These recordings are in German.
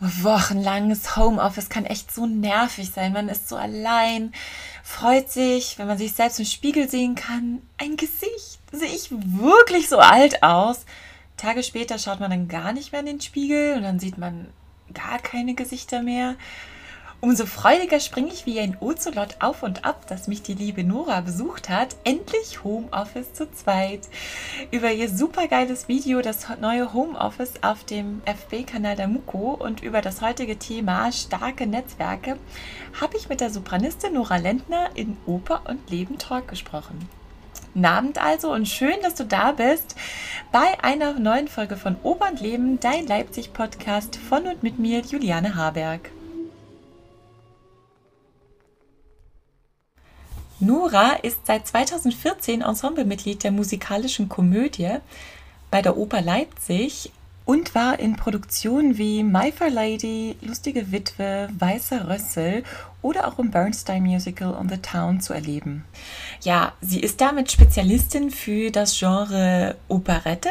wochenlanges Homeoffice kann echt so nervig sein. Man ist so allein, freut sich, wenn man sich selbst im Spiegel sehen kann. Ein Gesicht. Sehe ich wirklich so alt aus? Tage später schaut man dann gar nicht mehr in den Spiegel und dann sieht man gar keine Gesichter mehr. Umso freudiger springe ich wie ein Ozelot auf und ab, dass mich die liebe Nora besucht hat. Endlich Homeoffice zu zweit. Über ihr supergeiles Video, das neue Homeoffice auf dem FB-Kanal der Muko und über das heutige Thema starke Netzwerke habe ich mit der Sopranistin Nora Lendner in Oper und Leben Talk gesprochen. Abend also und schön, dass du da bist bei einer neuen Folge von Oper und Leben, dein Leipzig-Podcast von und mit mir, Juliane Haberg. Nora ist seit 2014 Ensemblemitglied der musikalischen Komödie bei der Oper Leipzig und war in Produktionen wie My Fair Lady, Lustige Witwe, Weißer Rössel oder auch im Bernstein Musical On the Town zu erleben. Ja, sie ist damit Spezialistin für das Genre Operette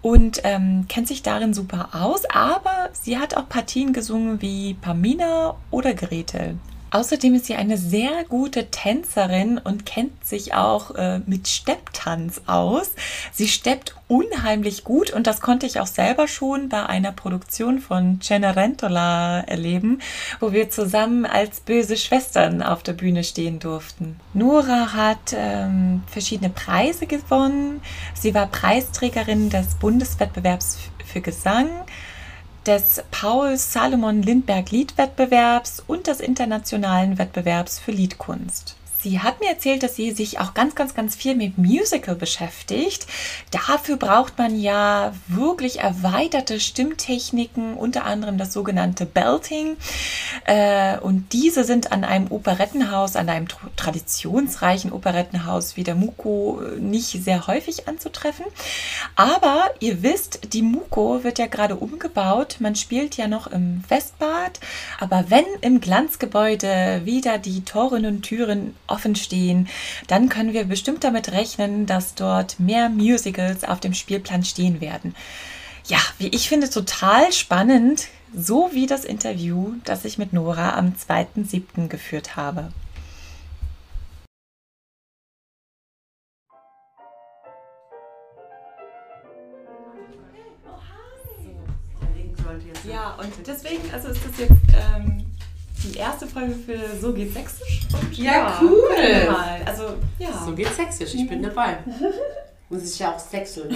und ähm, kennt sich darin super aus, aber sie hat auch Partien gesungen wie Pamina oder Gretel. Außerdem ist sie eine sehr gute Tänzerin und kennt sich auch äh, mit Stepptanz aus. Sie steppt unheimlich gut und das konnte ich auch selber schon bei einer Produktion von Cenerentola erleben, wo wir zusammen als böse Schwestern auf der Bühne stehen durften. Nora hat ähm, verschiedene Preise gewonnen. Sie war Preisträgerin des Bundeswettbewerbs für Gesang des Paul Salomon Lindberg Liedwettbewerbs und des internationalen Wettbewerbs für Liedkunst. Sie hat mir erzählt, dass sie sich auch ganz, ganz, ganz viel mit Musical beschäftigt. Dafür braucht man ja wirklich erweiterte Stimmtechniken, unter anderem das sogenannte Belting. Äh, und diese sind an einem Operettenhaus, an einem traditionsreichen Operettenhaus wie der Muko äh, nicht sehr häufig anzutreffen. Aber ihr wisst, die Muko wird ja gerade umgebaut. Man spielt ja noch im Westbad. Aber wenn im Glanzgebäude wieder die Toren und Türen offen stehen, dann können wir bestimmt damit rechnen, dass dort mehr Musicals auf dem Spielplan stehen werden. Ja, wie ich finde, total spannend, so wie das Interview, das ich mit Nora am 2.7. geführt habe. Ja, und deswegen, also ist das jetzt ähm, die erste Folge für So geht Sächsisch. Und ja, ja cool. Mal. Also, ja. So geht Sächsisch, ich bin dabei. Muss ich ja auch sechseln.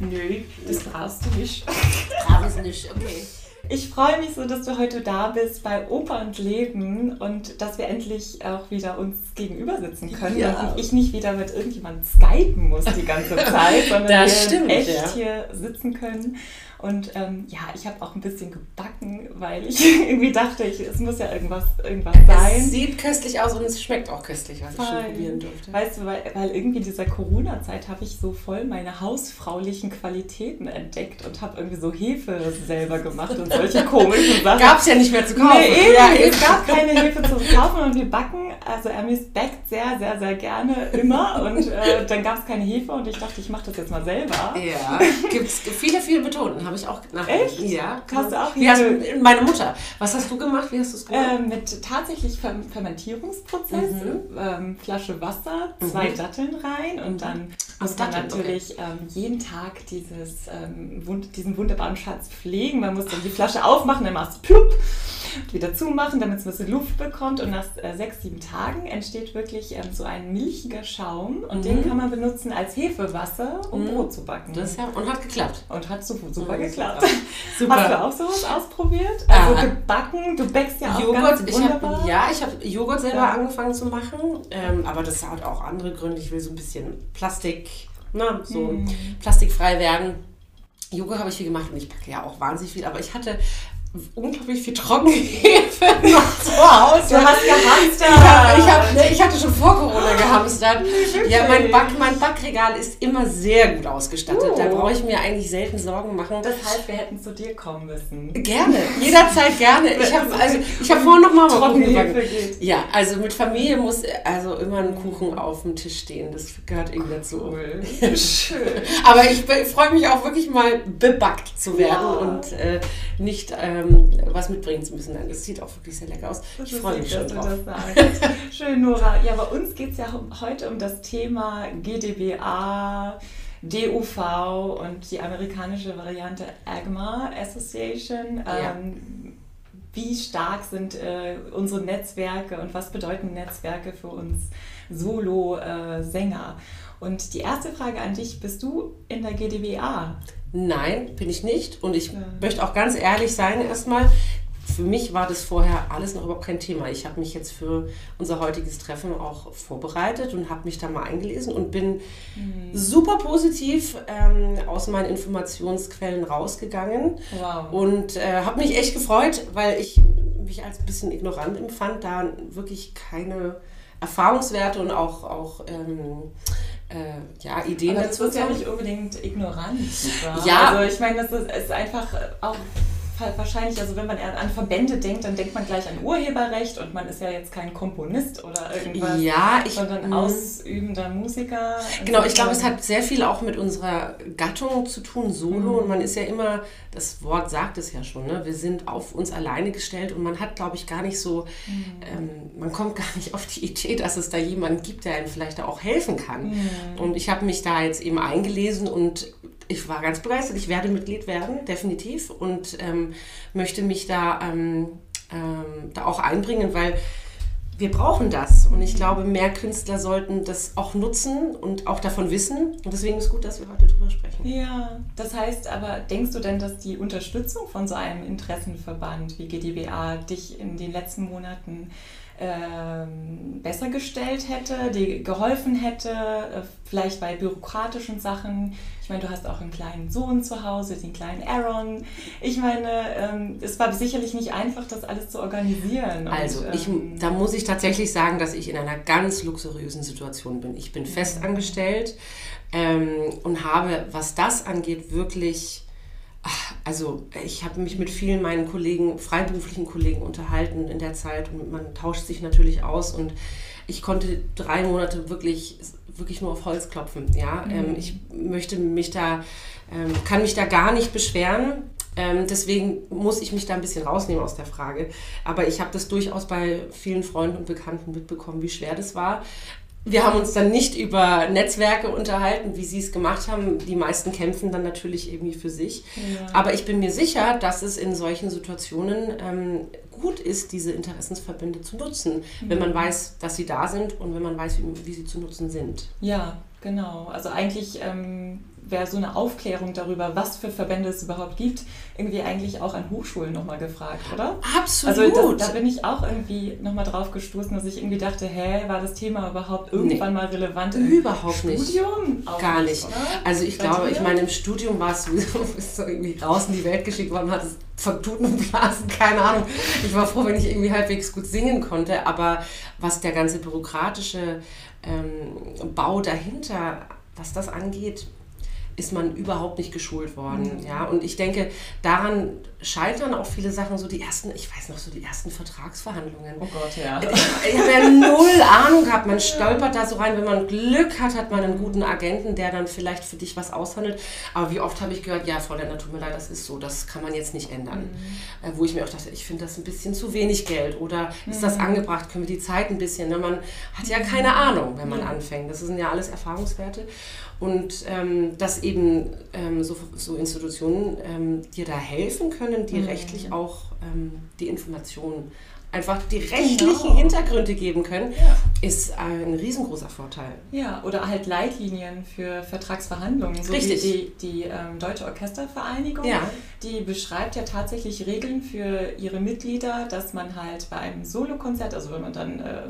Nö, das brauchst du nicht. Brauch es nicht, okay. Ich freue mich so, dass du heute da bist bei Oper und Leben und dass wir endlich auch wieder uns gegenüber sitzen können ja. und ich nicht wieder mit irgendjemandem skypen muss die ganze Zeit, sondern das wir stimmt, echt ja. hier sitzen können und ähm, ja, ich habe auch ein bisschen gebacken, weil ich irgendwie dachte, ich, es muss ja irgendwas, irgendwas sein. Es sieht köstlich aus und es schmeckt auch köstlich, was Voll. ich schon probieren durfte. Weißt du, weil, weil irgendwie in dieser Corona-Zeit habe ich so voll meine hausfraulichen Qualitäten entdeckt und habe irgendwie so Hefe selber gemacht und solche komischen Sachen. Gab es ja nicht mehr zu kaufen. Nee, eben, ja, es gab keine Hefe zu kaufen und wir backen. Also Ermis backt sehr, sehr, sehr gerne immer und äh, dann gab es keine Hefe und ich dachte, ich mache das jetzt mal selber. Ja, gibt es viele, viele Methoden, habe ich auch nachgedacht. Echt? Ja. Hast du auch Wie hast, meine Mutter. Was hast du gemacht? Wie hast du es gemacht? Äh, mit tatsächlich Fermentierungsprozess. Mhm. Ähm, Flasche Wasser, zwei mhm. Datteln rein und dann muss man natürlich okay. ähm, jeden Tag dieses, ähm, wund diesen wunderbaren Schatz pflegen. Man muss dann die Flasche aufmachen, dann machst du plupp, wieder zumachen, damit es ein bisschen Luft bekommt. Und nach äh, sechs, sieben Tagen entsteht wirklich ähm, so ein milchiger Schaum. Und mhm. den kann man benutzen als Hefewasser, um mhm. Brot zu backen. Das ja, und hat geklappt. Und hat super, super mhm. Geklappt. Super. Hast du auch sowas ausprobiert? Also ah. gebacken, du backst ja auch Joghurt, ganz wunderbar. Ich hab, ja, ich habe Joghurt selber ja. angefangen zu machen. Ähm, aber das hat auch andere Gründe. Ich will so ein bisschen Plastik, na, so mm. plastikfrei werden. Yoga habe ich viel gemacht und ich packe ja auch wahnsinnig viel, aber ich hatte unglaublich viel Trockenhefe noch zu Hause. Du hast gehamstert. Ich, hab, ich, hab, ne, ich hatte schon vor Corona gehamstert. Ja, mein, Back, mein Backregal ist immer sehr gut ausgestattet. Uh. Da brauche ich mir eigentlich selten Sorgen machen. Das heißt, wir hätten zu dir kommen müssen. Gerne, jederzeit gerne. Ich habe also, hab vorhin noch mal Trockenhefe geht. Ja, also mit Familie muss also immer ein Kuchen auf dem Tisch stehen. Das gehört irgendwie dazu. Cool. Schön. Aber ich freue mich auch wirklich mal bebackt zu werden ja. und äh, nicht ähm, was mitbringen zu müssen. Das sieht auch wirklich sehr lecker aus. Das ich freue mich schon drauf. Schön, Nora. Ja, bei uns geht es ja heute um das Thema GDBA, DUV und die amerikanische Variante AGMA Association. Ja. Ähm, wie stark sind äh, unsere Netzwerke und was bedeuten Netzwerke für uns Solo-Sänger? Äh, und die erste Frage an dich, bist du in der GDBA? Nein, bin ich nicht. Und ich ja. möchte auch ganz ehrlich sein erstmal, für mich war das vorher alles noch überhaupt kein Thema. Ich habe mich jetzt für unser heutiges Treffen auch vorbereitet und habe mich da mal eingelesen und bin mhm. super positiv ähm, aus meinen Informationsquellen rausgegangen wow. und äh, habe mich echt gefreut, weil ich mich als ein bisschen ignorant empfand, da wirklich keine Erfahrungswerte und auch, auch ähm, äh, ja, Ideen Aber das dazu. Das ist ja nicht unbedingt ignorant. Ja. Also ich meine, das ist, ist einfach auch wahrscheinlich, also wenn man an Verbände denkt, dann denkt man gleich an Urheberrecht und man ist ja jetzt kein Komponist oder irgendwas, ja, ich, sondern ausübender Musiker. Genau, ich glaube, es hat sehr viel auch mit unserer Gattung zu tun, Solo. Mhm. Und man ist ja immer, das Wort sagt es ja schon, ne? wir sind auf uns alleine gestellt und man hat, glaube ich, gar nicht so, mhm. ähm, man kommt gar nicht auf die Idee, dass es da jemanden gibt, der einem vielleicht auch helfen kann. Mhm. Und ich habe mich da jetzt eben eingelesen und ich war ganz begeistert. Ich werde Mitglied werden, definitiv, und ähm, möchte mich da, ähm, ähm, da auch einbringen, weil wir brauchen das. Und ich glaube, mehr Künstler sollten das auch nutzen und auch davon wissen. Und deswegen ist gut, dass wir heute darüber sprechen. Ja, das heißt aber, denkst du denn, dass die Unterstützung von so einem Interessenverband wie GdBA dich in den letzten Monaten ähm, besser gestellt hätte, dir geholfen hätte, äh, vielleicht bei bürokratischen Sachen. Ich meine, du hast auch einen kleinen Sohn zu Hause, den kleinen Aaron. Ich meine, ähm, es war sicherlich nicht einfach, das alles zu organisieren. Also, ich, ähm, da muss ich tatsächlich sagen, dass ich in einer ganz luxuriösen Situation bin. Ich bin festangestellt ähm, und habe, was das angeht, wirklich also ich habe mich mit vielen meinen Kollegen, freiberuflichen Kollegen unterhalten in der Zeit und man tauscht sich natürlich aus und ich konnte drei Monate wirklich, wirklich nur auf Holz klopfen. Ja? Mhm. Ähm, ich möchte mich da, ähm, kann mich da gar nicht beschweren. Ähm, deswegen muss ich mich da ein bisschen rausnehmen aus der Frage. Aber ich habe das durchaus bei vielen Freunden und Bekannten mitbekommen, wie schwer das war. Wir haben uns dann nicht über Netzwerke unterhalten, wie sie es gemacht haben. Die meisten kämpfen dann natürlich irgendwie für sich. Ja. Aber ich bin mir sicher, dass es in solchen Situationen ähm, gut ist, diese Interessensverbände zu nutzen, mhm. wenn man weiß, dass sie da sind und wenn man weiß, wie, wie sie zu nutzen sind. Ja, genau. Also eigentlich ähm, wäre so eine Aufklärung darüber, was für Verbände es überhaupt gibt, irgendwie eigentlich auch an Hochschulen nochmal gefragt, oder? Absolut. Also das, da bin ich auch irgendwie nochmal drauf gestoßen, dass ich irgendwie dachte, hä, war das Thema überhaupt irgendwann nee, mal relevant? Überhaupt Studium? nicht. Studium? Gar nicht. Oder? Also ich glaube, ich meine, im Studium war es sowieso so irgendwie raus in die Welt geschickt worden, hat es Tuten und Blasen, keine Ahnung. Ich war froh, wenn ich irgendwie halbwegs gut singen konnte, aber was der ganze bürokratische ähm, Bau dahinter, was das angeht, ist man überhaupt nicht geschult worden. Mhm. Ja? Und ich denke, daran scheitern auch viele Sachen, so die ersten, ich weiß noch, so die ersten Vertragsverhandlungen. Oh Gott, ja. Ich, ich habe ja null Ahnung gehabt. Man stolpert da so rein. Wenn man Glück hat, hat man einen guten Agenten, der dann vielleicht für dich was aushandelt. Aber wie oft habe ich gehört, ja, Frau Lender, tut mir leid, das ist so, das kann man jetzt nicht ändern. Mhm. Äh, wo ich mir auch dachte, ich finde das ein bisschen zu wenig Geld oder ist das mhm. angebracht, können wir die Zeit ein bisschen. Ne? Man hat ja keine Ahnung, wenn man anfängt. Das sind ja alles Erfahrungswerte. Und ähm, dass eben ähm, so, so, Institutionen ähm, dir da helfen können, die mhm. rechtlich auch ähm, die Informationen einfach die rechtlichen genau. Hintergründe geben können, ja. ist ein riesengroßer Vorteil. Ja, oder halt Leitlinien für Vertragsverhandlungen. So Richtig. die, die ähm, Deutsche Orchestervereinigung, ja. die beschreibt ja tatsächlich Regeln für ihre Mitglieder, dass man halt bei einem Solokonzert, also wenn man dann äh,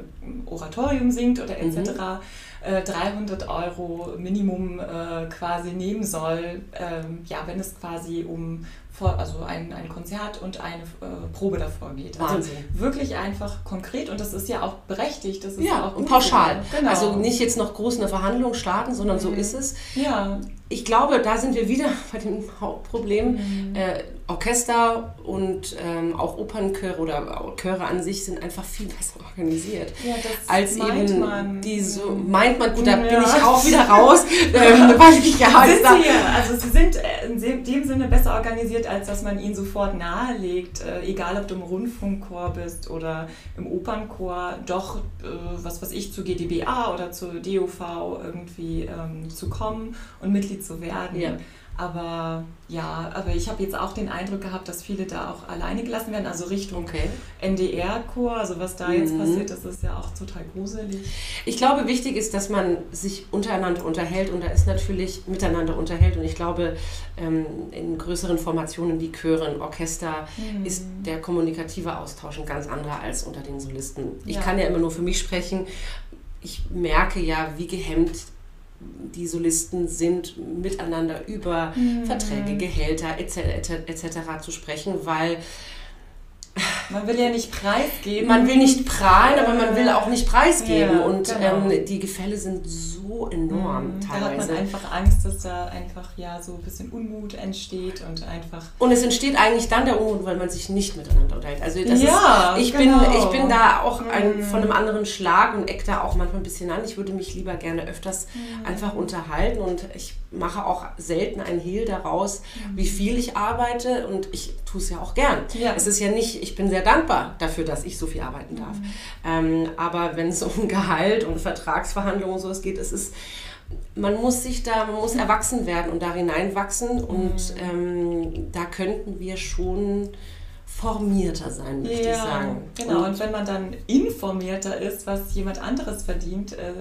Oratorium singt oder etc., mhm 300 äh, Euro Minimum äh, quasi nehmen soll, ähm, ja, wenn es quasi um vor, also ein, ein Konzert und eine äh, Probe davor geht. Also Wahnsinn. wirklich einfach konkret und das ist ja auch berechtigt. Das ist ja, ja auch und pauschal. Genau. Also nicht jetzt noch groß eine Verhandlung starten, sondern mhm. so ist es. Ja. Ich glaube, da sind wir wieder bei dem Hauptproblem. Mhm. Äh, Orchester und ähm, auch Opernchöre oder Chöre an sich sind einfach viel besser organisiert. Ja, als eben man. die so, meint man, gut, da ja. bin ich auch wieder raus, ähm, weil ich ja sind sie, also sie sind in dem Sinne besser organisiert, als dass man ihnen sofort nahelegt, äh, egal ob du im Rundfunkchor bist oder im Opernchor, doch, äh, was weiß ich, zu GDBA oder zur DOV irgendwie ähm, zu kommen und Mitglied zu werden. Ja. Aber ja, aber ich habe jetzt auch den Eindruck gehabt, dass viele da auch alleine gelassen werden, also Richtung okay. NDR-Chor, also was da mhm. jetzt passiert, das ist ja auch total gruselig. Ich glaube, wichtig ist, dass man sich untereinander unterhält und da ist natürlich miteinander unterhält und ich glaube, ähm, in größeren Formationen wie Chören, Orchester mhm. ist der kommunikative Austausch ein ganz anderer als unter den Solisten. Ich ja. kann ja immer nur für mich sprechen. Ich merke ja, wie gehemmt die Solisten sind, miteinander über mhm. Verträge, Gehälter etc. etc. Et zu sprechen, weil man will ja nicht preisgeben. Man will nicht prahlen, aber man will auch nicht preisgeben. Ja, und genau. ähm, die Gefälle sind so enorm mhm, teilweise. Da hat man einfach Angst, dass da einfach ja so ein bisschen Unmut entsteht und einfach. Und es entsteht eigentlich dann der Unmut, weil man sich nicht miteinander unterhält. Also das ja, ist, ich, genau. bin, ich bin da auch ein, mhm. von einem anderen Schlag und eck da auch manchmal ein bisschen an. Ich würde mich lieber gerne öfters mhm. einfach unterhalten und ich mache auch selten ein Hehl daraus, mhm. wie viel ich arbeite und ich tue es ja auch gern. Ja. Es ist ja nicht, ich bin sehr dankbar dafür, dass ich so viel arbeiten darf. Mhm. Ähm, aber wenn es um Gehalt und Vertragsverhandlungen und sowas geht, es ist man muss sich da, man muss erwachsen werden und da hineinwachsen und mhm. ähm, da könnten wir schon formierter sein, möchte ja, ich sagen. Genau, und, und, wenn man dann informierter ist, was jemand anderes verdient, äh,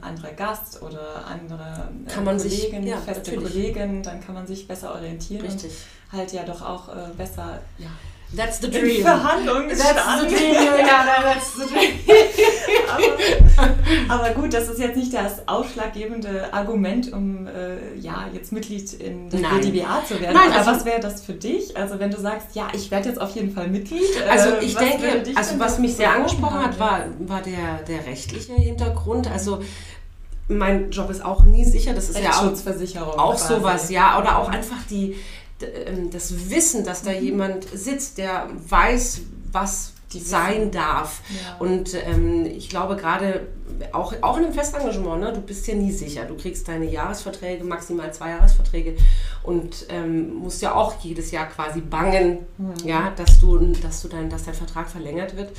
anderer Gast oder andere äh, kann man Kollegin, sich, ja, feste natürlich. Kollegin, dann kann man sich besser orientieren Richtig. und halt ja doch auch äh, besser ja, That's the dream. In Verhandlungen that's the dream, Juliana, that's the dream. aber, aber, gut, das ist jetzt nicht das ausschlaggebende Argument, um äh, ja, jetzt Mitglied in der BDBA zu werden. Nein, aber also, was wäre das für dich? Also wenn du sagst, ja, ich werde jetzt auf jeden Fall Mitglied. Äh, also ich denke, also was mich sehr angesprochen hat, war, war der, der rechtliche Hintergrund. Also mein Job ist auch nie sicher. Das ist ja auch, auch sowas, ja. Oder auch einfach die das Wissen, dass da mhm. jemand sitzt, der weiß, was sein darf. Ja. Und ähm, ich glaube gerade auch, auch in einem Festengagement, ne, du bist ja nie sicher. Du kriegst deine Jahresverträge, maximal zwei Jahresverträge und ähm, musst ja auch jedes Jahr quasi bangen, mhm. ja, dass du, dass du dein, dass dein Vertrag verlängert wird.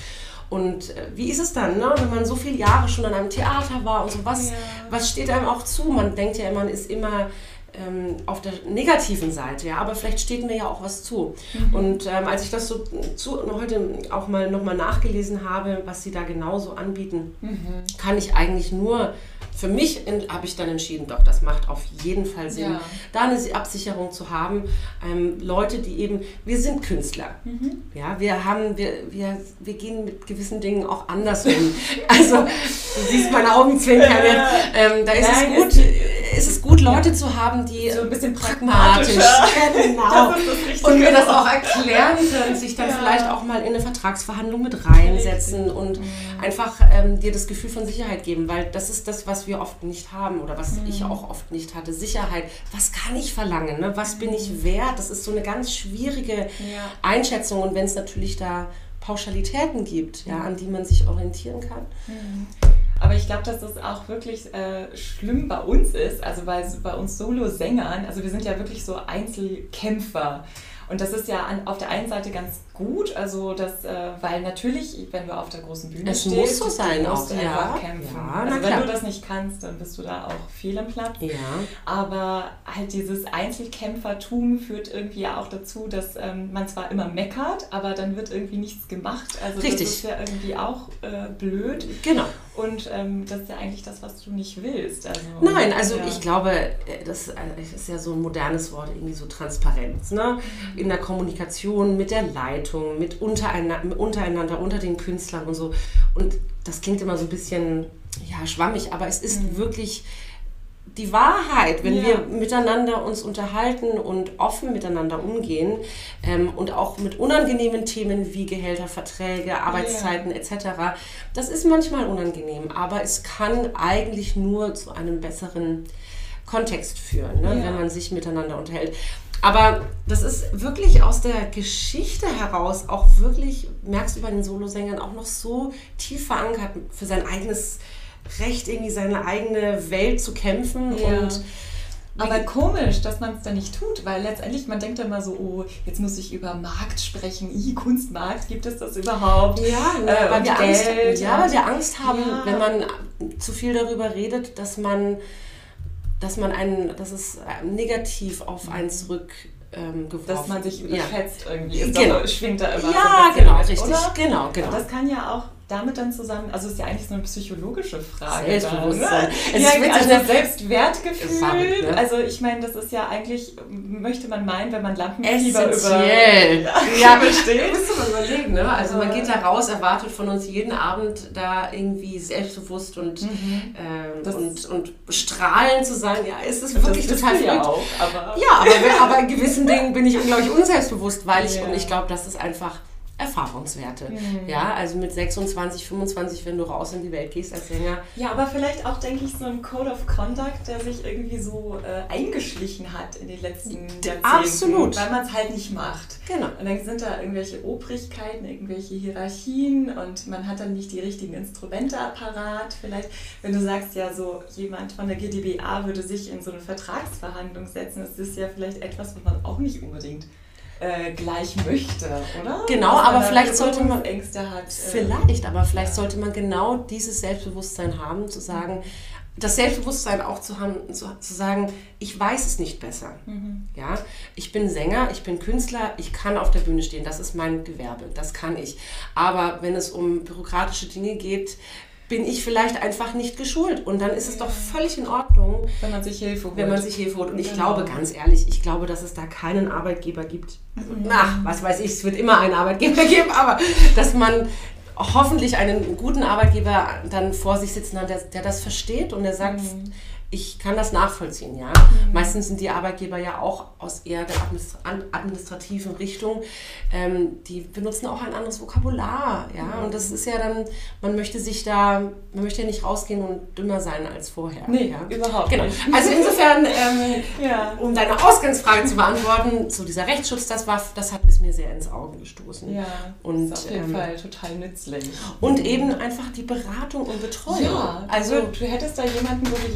Und äh, wie ist es dann, ne, wenn man so viele Jahre schon an einem Theater war und so, was, ja. was steht einem auch zu? Man denkt ja, man ist immer ähm, auf der negativen Seite, ja, aber vielleicht steht mir ja auch was zu. Mhm. Und ähm, als ich das so zu, heute auch mal nochmal nachgelesen habe, was sie da genauso anbieten, mhm. kann ich eigentlich nur für mich habe ich dann entschieden, doch, das macht auf jeden Fall Sinn, ja. da eine Absicherung zu haben. Ähm, Leute, die eben, wir sind Künstler. Mhm. Ja, wir haben, wir, wir, wir gehen mit gewissen Dingen auch anders um. also, du siehst meine Augenzwinkern jetzt. Ähm, da ist Nein, es gut, ist es gut, Leute ja. zu haben, die so ein bisschen pragmatisch, genau. und mir das auch erklären können, sich dann ja. vielleicht auch mal in eine Vertragsverhandlung mit reinsetzen und mhm. einfach ähm, dir das Gefühl von Sicherheit geben, weil das ist das, was wir oft nicht haben oder was mhm. ich auch oft nicht hatte. Sicherheit. Was kann ich verlangen? Ne? Was bin ich mhm. wert? Das ist so eine ganz schwierige ja. Einschätzung und wenn es natürlich da Pauschalitäten gibt, ja, mhm. an die man sich orientieren kann. Mhm. Aber ich glaube, dass das auch wirklich äh, schlimm bei uns ist, also bei, bei uns Solo-Sängern. Also wir sind ja wirklich so Einzelkämpfer. Und das ist ja an, auf der einen Seite ganz gut, also das, äh, weil natürlich, wenn du auf der großen Bühne es stehst, muss so sein musst auch, du ja. kämpfen. Ja, also wenn klar. du das nicht kannst, dann bist du da auch fehl im Platz. Ja. Aber halt dieses Einzelkämpfertum führt irgendwie auch dazu, dass ähm, man zwar immer meckert, aber dann wird irgendwie nichts gemacht. Also Richtig. das ist ja irgendwie auch äh, blöd. Genau. Und ähm, das ist ja eigentlich das, was du nicht willst. Also, Nein, also ja. ich glaube, äh, das ist ja so ein modernes Wort, irgendwie so Transparenz. Ne? Mhm. In der Kommunikation mit der Leitung, mit untereinander, untereinander, unter den Künstlern und so. Und das klingt immer so ein bisschen ja, schwammig, aber es ist mhm. wirklich die Wahrheit, wenn ja. wir miteinander uns unterhalten und offen miteinander umgehen ähm, und auch mit unangenehmen Themen wie Gehälter, Verträge, Arbeitszeiten ja. etc. Das ist manchmal unangenehm, aber es kann eigentlich nur zu einem besseren Kontext führen, ne, ja. wenn man sich miteinander unterhält. Aber das ist wirklich aus der Geschichte heraus auch wirklich, merkst du bei den Solosängern, auch noch so tief verankert für sein eigenes Recht, irgendwie seine eigene Welt zu kämpfen Ja. und Aber komisch, dass man es dann nicht tut, weil letztendlich man denkt immer so, oh, jetzt muss ich über Markt sprechen. I, Kunstmarkt, gibt es das überhaupt? Ja, Äh, weil wir Angst, ja, weil wir Angst haben, Ja. wenn man zu viel darüber redet, dass man, dass man einen, dass es äh, negativ auf einen zurück ähm, Dass man sich ja. überschätzt irgendwie. Ist Genau. schwingt da immer Ja, so genau, richtig. Oder? Genau, genau. Das kann ja auch damit dann zusammen, also ist ja eigentlich so eine psychologische Frage. Selbstbewusstsein. Dann, ne? Es ja, also ne? Selbstwertgefühl. Verrückt, ne? Also ich meine, das ist ja eigentlich, möchte man meinen, wenn man Lampenfieber Essentiell. über... Ja, Versteht? musst du mal überlegen, ne? Also man geht da raus, erwartet von uns jeden Abend da irgendwie selbstbewusst und, ähm, Das- und, und strahlend zu sein. Ja, es ist Das wirklich bist total ja verrückt. auch, aber... Ja, aber, aber in gewissen Dingen bin ich unglaublich unselbstbewusst, weil ich, Ja. und ich glaube, das ist einfach Erfahrungswerte. Mhm. Ja, also mit 26, 25, wenn du raus in die Welt gehst als Sänger. Ja, aber vielleicht auch, denke ich, so ein Code of Conduct, der sich irgendwie so äh, eingeschlichen hat in den letzten Jahrzehnten. Absolut. Weil man es halt nicht macht. Genau. Und dann sind da irgendwelche Obrigkeiten, irgendwelche Hierarchien und man hat dann nicht die richtigen Instrumente parat. Vielleicht, wenn du sagst, ja, so jemand von der GdBA würde sich in so eine Vertragsverhandlung setzen, ist das ja vielleicht etwas, was man auch nicht unbedingt äh, gleich möchte, oder? Genau, aber vielleicht sollte man- Ängste hat. äh, Vielleicht, aber vielleicht ja. sollte man genau dieses Selbstbewusstsein haben, zu sagen, das Selbstbewusstsein auch zu haben, zu, zu sagen, ich weiß es nicht besser. Mhm. Ja, ich bin Sänger, ich bin Künstler, ich kann auf der Bühne stehen, das ist mein Gewerbe, das kann ich. Aber wenn es um bürokratische Dinge geht, bin ich vielleicht einfach nicht geschult. Und dann ist es doch völlig in Ordnung, Wenn man sich Hilfe holt. wenn man sich Hilfe holt. Und ich Genau. glaube, ganz ehrlich, ich glaube, dass es da keinen Arbeitgeber gibt. Also, Mhm. ach, was weiß ich, es wird immer einen Arbeitgeber geben, aber dass man hoffentlich einen guten Arbeitgeber dann vor sich sitzen hat, der, der das versteht und der sagt, Mhm. Ich kann das nachvollziehen, ja. Meistens sind die Arbeitgeber ja auch aus eher der administrativen Richtung, ähm, die benutzen auch ein anderes Vokabular, ja. Und das ist ja dann, man möchte sich da, man möchte ja nicht rausgehen und dümmer sein als vorher. Nee, ja. überhaupt Genau. nicht. Also insofern, ähm, Ja. um deine Ausgangsfrage zu beantworten, so dieser Rechtsschutz, das war, das hat ist mir sehr ins Auge gestoßen. Ja, Und, ist auf jeden ähm, Fall total nützlich. Und eben einfach die Beratung und Betreuung. Ja, also also du hättest da jemanden, wo du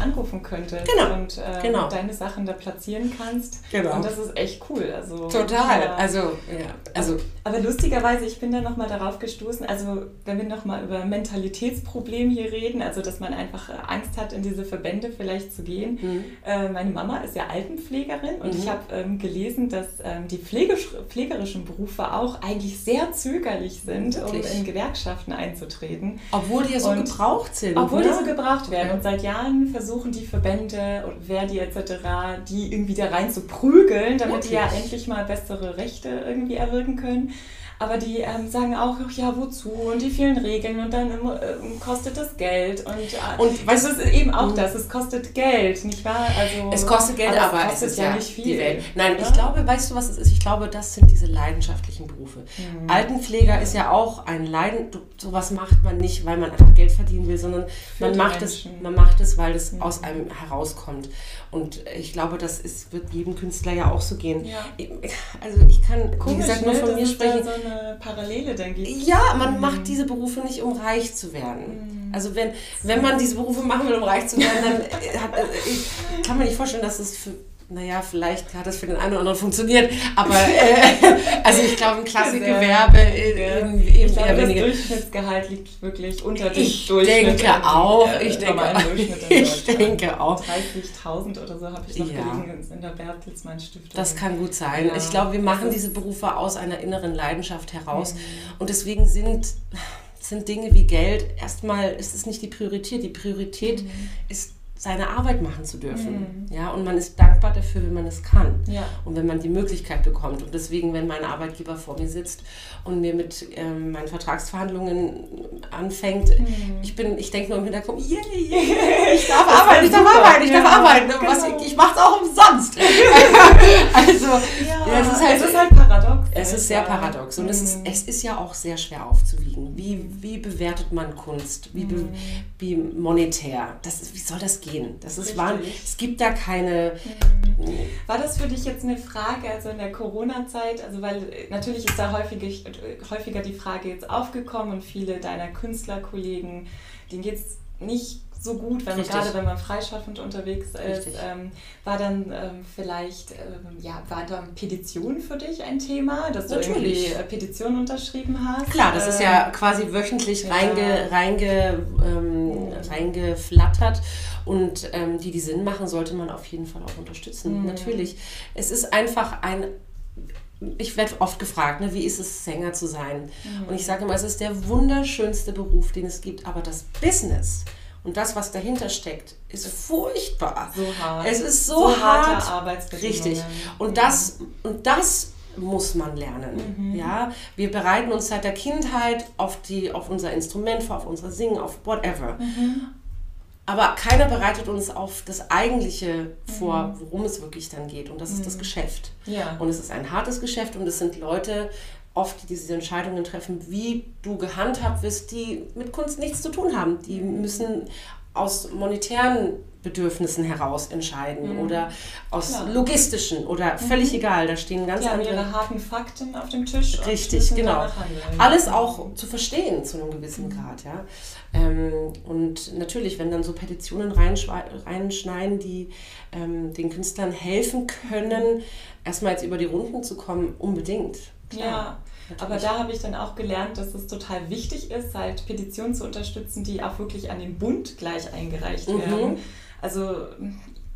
anrufen könntest Genau, und äh, genau. deine Sachen da platzieren kannst. Genau. Und das ist echt cool. Also, total. Ja. Also, ja, also Aber lustigerweise, ich bin da nochmal darauf gestoßen, also wenn wir nochmal über Mentalitätsproblem hier reden, also dass man einfach äh, Angst hat, in diese Verbände vielleicht zu gehen. Mhm. Äh, meine Mama ist ja Altenpflegerin und Mhm. ich habe ähm, gelesen, dass ähm, die pflegisch, pflegerischen Berufe auch eigentlich sehr zögerlich sind, um Wirklich? in Gewerkschaften einzutreten. obwohl die ja so Und- gebraucht sind. Obwohl ne? die so gebraucht werden. Ja. Und seit Jahren versuchen die Verbände und Verdi etc., die irgendwie da rein zu prügeln, damit die ja Wirklich? endlich mal bessere Rechte irgendwie erwirken können. Aber die ähm, sagen auch, ja, wozu? Und die vielen Regeln und dann ähm, kostet das Geld. Und, äh, Und das ist eben auch Mhm. das, es kostet Geld, nicht wahr? Also, Es kostet Geld, aber, es kostet es ist ja nicht viel. die Welt. Nein, ich oder? glaube, weißt du, was es ist? Ich glaube, das sind diese leidenschaftlichen Berufe. Mhm. Altenpfleger ist ja auch ein Leiden. Sowas macht man nicht, weil man einfach Geld verdienen will, sondern Für man macht, es, man macht es, weil es Mhm. aus einem herauskommt. Und ich glaube, das ist, wird jedem Künstler ja auch so gehen. Ja. Ich- Also ich kann, wie Komisch, gesagt, nur ne, von mir es da sprechen. so eine Parallele dann gibt. Ja, man Mhm. macht diese Berufe nicht, um reich zu werden. Mhm. Also wenn, wenn man diese Berufe machen will, um reich zu werden, dann äh, hat, äh, ich kann mir nicht vorstellen, dass es für, naja, vielleicht hat das für den einen oder anderen funktioniert, aber äh, also ich glaube, ein Klassikgewerbe äh, eben, eben glaube, eher das weniger. Durchschnittsgehalt liegt wirklich unter dem Ich Durchschnitt. denke auch, äh, ich denke auch, ich denke auch. 30.000 oder so habe ich noch Ja. gelesen in der Bertelsmann Stiftung. Das kann gut sein. Ja, ich glaube, wir machen das diese Berufe aus einer inneren Leidenschaft heraus. Mhm. Und deswegen sind, sind Dinge wie Geld, erstmal ist es nicht die Priorität. Die Priorität Mhm. ist, seine Arbeit machen zu dürfen. Ja, und man ist dankbar dafür, wenn man es kann. Ja. Und wenn man die Möglichkeit bekommt. Und deswegen, wenn mein Arbeitgeber vor mir sitzt und mir mit ähm, meinen Vertragsverhandlungen anfängt, ich bin, ich denke nur im Hintergrund, yay, ich darf Das arbeiten, ich darf super. arbeiten, ich darf arbeiten. Was, genau. ich ich mache es auch umsonst. also, Ja, es ist halt, es ist halt paradox. es ist sehr paradox und es, ist, es ist ja auch sehr schwer aufzuwiegen. Wie, wie bewertet man Kunst? Wie, be, wie monetär? Das ist, wie soll das gehen? Das ist wahr. Es gibt da keine. War das für dich jetzt eine Frage, also in der Corona-Zeit? Also, weil äh, natürlich ist da häufiger, häufiger die Frage jetzt aufgekommen und viele deiner Künstlerkollegen, denen geht es nicht so gut, wenn, gerade wenn man freischaffend unterwegs ist. Ähm, war dann ähm, vielleicht, ähm, ja, war dann Petition für dich ein Thema, dass du Natürlich. irgendwie äh, Petitionen unterschrieben hast? Klar, das ist Ähm, ja quasi wöchentlich ja. reinge, reinge, ähm, reingeflattert. Und ähm, die, die Sinn machen, sollte man auf jeden Fall auch unterstützen. Mhm. Natürlich. Es ist einfach ein. Ich werde oft gefragt, ne, wie ist es, Sänger zu sein? Mhm. Und ich sage immer, es ist der wunderschönste Beruf, den es gibt. Aber das Business und das, was dahinter steckt, ist furchtbar. So hart. Es ist so, So hart. harte Arbeitsbedingungen. Richtig. Und das, und das muss man lernen. Ja, wir bereiten uns seit der Kindheit auf, die, auf unser Instrument vor, auf unser Singen, auf whatever. Aber keiner bereitet uns auf das Eigentliche vor, worum es wirklich dann geht. Und das ist das Geschäft. Ja. Und es ist ein hartes Geschäft und es sind Leute, oft, die diese Entscheidungen treffen, wie du gehandhabt wirst, die mit Kunst nichts zu tun haben. Die müssen aus monetären Bedürfnissen heraus entscheiden oder aus Klar. logistischen oder völlig egal. Da stehen ganz Die haben andere ihre harten Fakten auf dem Tisch. Richtig, genau. Alles auch zu verstehen zu einem gewissen Grad, ja. Ähm, und natürlich, wenn dann so Petitionen reinschneiden, die ähm, den Künstlern helfen können, erstmal jetzt über die Runden zu kommen, unbedingt. Ja, Klar, aber natürlich. da habe ich dann auch gelernt, dass es total wichtig ist, halt Petitionen zu unterstützen, die auch wirklich an den Bund gleich eingereicht Mhm. werden. Also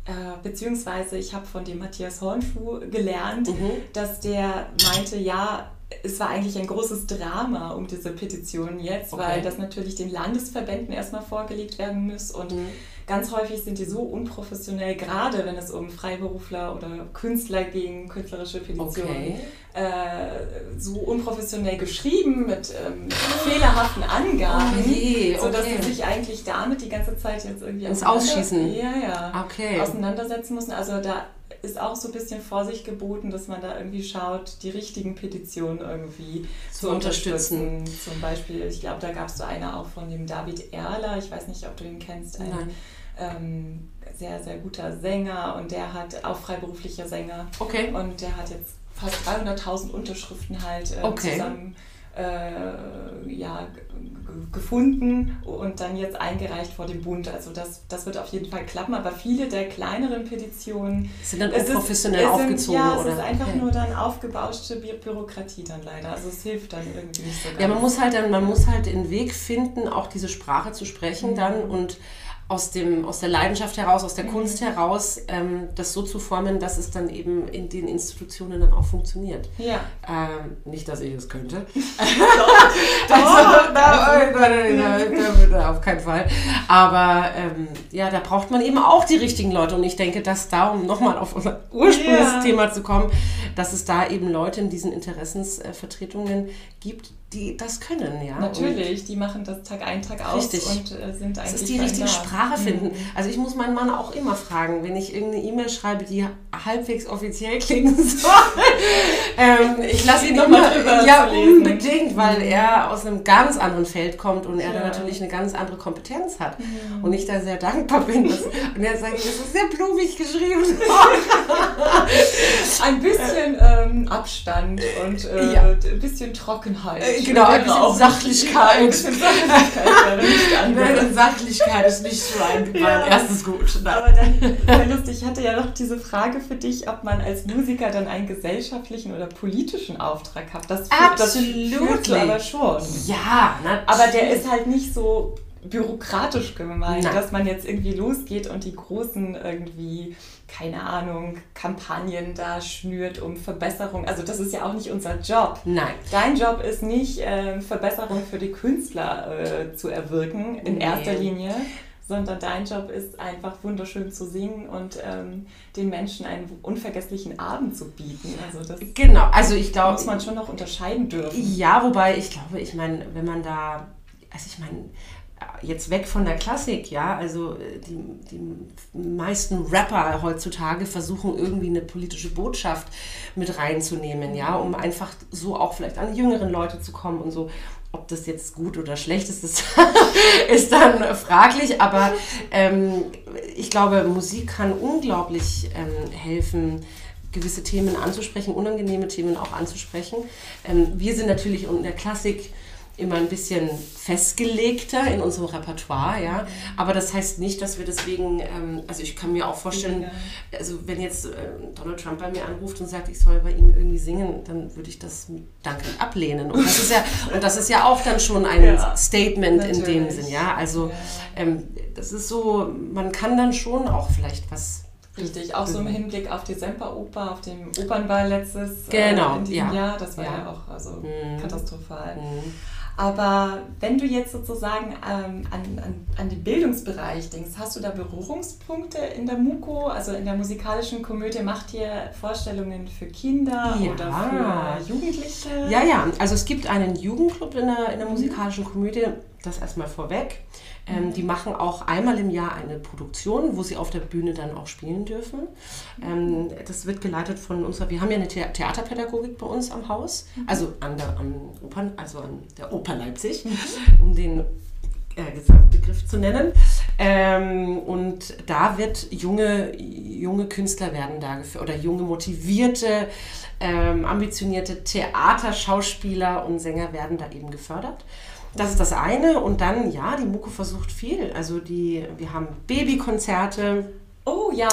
äh, beziehungsweise ich habe von dem Matthias Hornschuh gelernt, Mhm. dass der meinte, ja, es war eigentlich ein großes Drama um diese Petition jetzt, Okay. weil das natürlich den Landesverbänden erstmal vorgelegt werden muss und Mhm. Ganz häufig sind die so unprofessionell, gerade wenn es um Freiberufler oder Künstler ging, künstlerische Petitionen, Okay. äh, so unprofessionell geschrieben mit ähm, fehlerhaften Angaben, Oh je, sodass okay. sie sich eigentlich damit die ganze Zeit jetzt irgendwie auseinander- Ausschießen. Ja, ja. Okay. Auseinandersetzen mussten. Also da ist auch so ein bisschen Vorsicht geboten, dass man da irgendwie schaut, die richtigen Petitionen irgendwie Zu zu, unterstützen. Zum Beispiel, ich glaube, da gab es so eine auch von dem David Erler, ich weiß nicht, ob du ihn kennst, ein Nein. Ähm, sehr, sehr guter Sänger und der hat auch freiberuflicher Sänger Okay. und der hat jetzt fast 300.000 Unterschriften halt äh, Okay. zusammen äh, ja, gefunden und dann jetzt eingereicht vor dem Bund. Also das, das wird auf jeden Fall klappen, aber viele der kleineren Petitionen Sind dann es unprofessionell es sind, aufgezogen, Ja, es oder? ist einfach Okay. nur dann aufgebauschte Bü Bürokratie dann leider. Also es hilft dann irgendwie nicht so ganz. Ja, man muss halt dann, man muss halt den Weg finden, auch diese Sprache zu sprechen Mhm. dann und aus, dem, aus der Leidenschaft heraus, aus der Mhm. Kunst heraus, ähm, das so zu formen, dass es dann eben in den Institutionen dann auch funktioniert. Ja. Ähm, nicht, dass ich es könnte. Auf keinen Fall. Aber ähm, ja, da braucht man eben auch die richtigen Leute. Und ich denke, dass da, um nochmal auf unser Ursprungsthema zu kommen, dass es da eben Leute in diesen Interessensvertretungen gibt, die das können. Ja? Und Natürlich, die machen das Tag ein, Tag aus Richtig. und äh, sind eigentlich Das ist die richtige da. Sprache finden. Mhm. Also ich muss meinen Mann auch immer fragen, wenn ich irgendeine E-Mail schreibe, die halbwegs offiziell klingen soll. ähm, ich lasse ihn Nochmal drüber ja unbedingt, weil er aus einem ganz anderen Feld kommt und er Ja. natürlich eine ganz andere Kompetenz hat. Und ich da sehr dankbar bin. Dass, und er sagt, das ist sehr blumig geschrieben. Ein bisschen ähm, Abstand und äh, Ja. ein bisschen Trockenheit. Genau, ein bisschen auch- Sachlichkeit. Ein bisschen Sachlichkeit Sachlichkeit ist nicht so ein Ja. erstes Gut. Nein. Aber dann, lustig, ich hatte ja noch diese Frage für dich, ob man als Musiker dann einen gesellschaftlichen oder politischen Auftrag hat. Das, fühlt- das aber schon. Ja, natürlich. Aber der ist halt nicht so bürokratisch gemeint, Nein. dass man jetzt irgendwie losgeht und die großen irgendwie, keine Ahnung, Kampagnen da schnürt um Verbesserung. Also das ist ja auch nicht unser Job. Nein. Dein Job ist nicht, ähm, Verbesserung für die Künstler äh, zu erwirken in Nee. erster Linie, sondern dein Job ist einfach wunderschön zu singen und ähm, den Menschen einen unvergesslichen Abend zu bieten. Also das Genau, also ich glaube, muss man schon noch unterscheiden dürfen. Ja, wobei ich glaube, ich meine, wenn man da, also ich meine, jetzt weg von der Klassik, ja, also äh, die, die meisten Rapper heutzutage versuchen irgendwie eine politische Botschaft mit reinzunehmen, ja, um einfach so auch vielleicht an jüngeren Leute zu kommen und so. Ob das jetzt gut oder schlecht ist, das ist dann fraglich, aber ähm, ich glaube, Musik kann unglaublich ähm, helfen, gewisse Themen anzusprechen, unangenehme Themen auch anzusprechen. Ähm, wir sind natürlich in der Klassik immer ein bisschen festgelegter in unserem Repertoire, ja. Aber das heißt nicht, dass wir deswegen, ähm, also ich kann mir auch vorstellen, also wenn jetzt äh, Donald Trump bei mir anruft und sagt, ich soll bei ihm irgendwie singen, dann würde ich das dankend ablehnen. Und das ist ja, und das ist ja auch dann schon ein ja, Statement natürlich. in dem Sinn, ja. Also ja. Ähm, das ist so, man kann dann schon auch vielleicht was Richtig, auch so im Hinblick auf die Semperoper, auf dem Opernball letztes genau, äh, in diesem ja. Jahr. Das war ja, ja auch also mhm. katastrophal. Mhm. Aber wenn du jetzt sozusagen ähm, an, an, an den Bildungsbereich denkst, hast du da Berührungspunkte in der MUKO, also in der musikalischen Komödie? Macht ihr Vorstellungen für Kinder ja. oder für Jugendliche? Ja, ja. Also es gibt einen Jugendclub in der, in der musikalischen Komödie, das erstmal vorweg. Ähm, die machen auch einmal im Jahr eine Produktion, wo sie auf der Bühne dann auch spielen dürfen. Ähm, das wird geleitet von unserer, wir haben ja eine The Theaterpädagogik bei uns am Haus, mhm. also an der, am Opern, also an der Oper Leipzig, mhm. um den äh, Gesamtbegriff zu nennen. Ähm, und da wird junge, junge Künstler werden da geführt oder junge motivierte, ähm, ambitionierte Theaterschauspieler und Sänger werden da eben gefördert. Das ist das eine. Und dann, ja, die Muko versucht viel. Also die, wir haben Babykonzerte. Oh ja,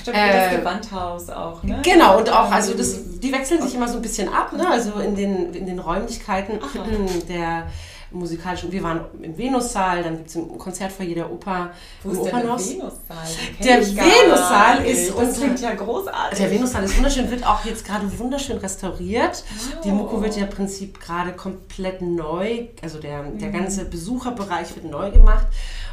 stimmt, äh, das Gewandhaus auch, ne? Genau, und auch, also das, die wechseln sich immer so ein bisschen ab, ne? Also in den, in den Räumlichkeiten Aha. der musikalischen. Wir waren im Venussaal, dann gibt es ein Konzert vor jeder Oper Wo ist Opernhaus. Der Venussaal, der Venussaal ist das unser, klingt ja großartig. Der Venussaal ist wunderschön, wird auch jetzt gerade wunderschön restauriert. Oh. Die Muko wird ja im Prinzip gerade komplett neu, also der, der mhm. ganze Besucherbereich wird neu gemacht.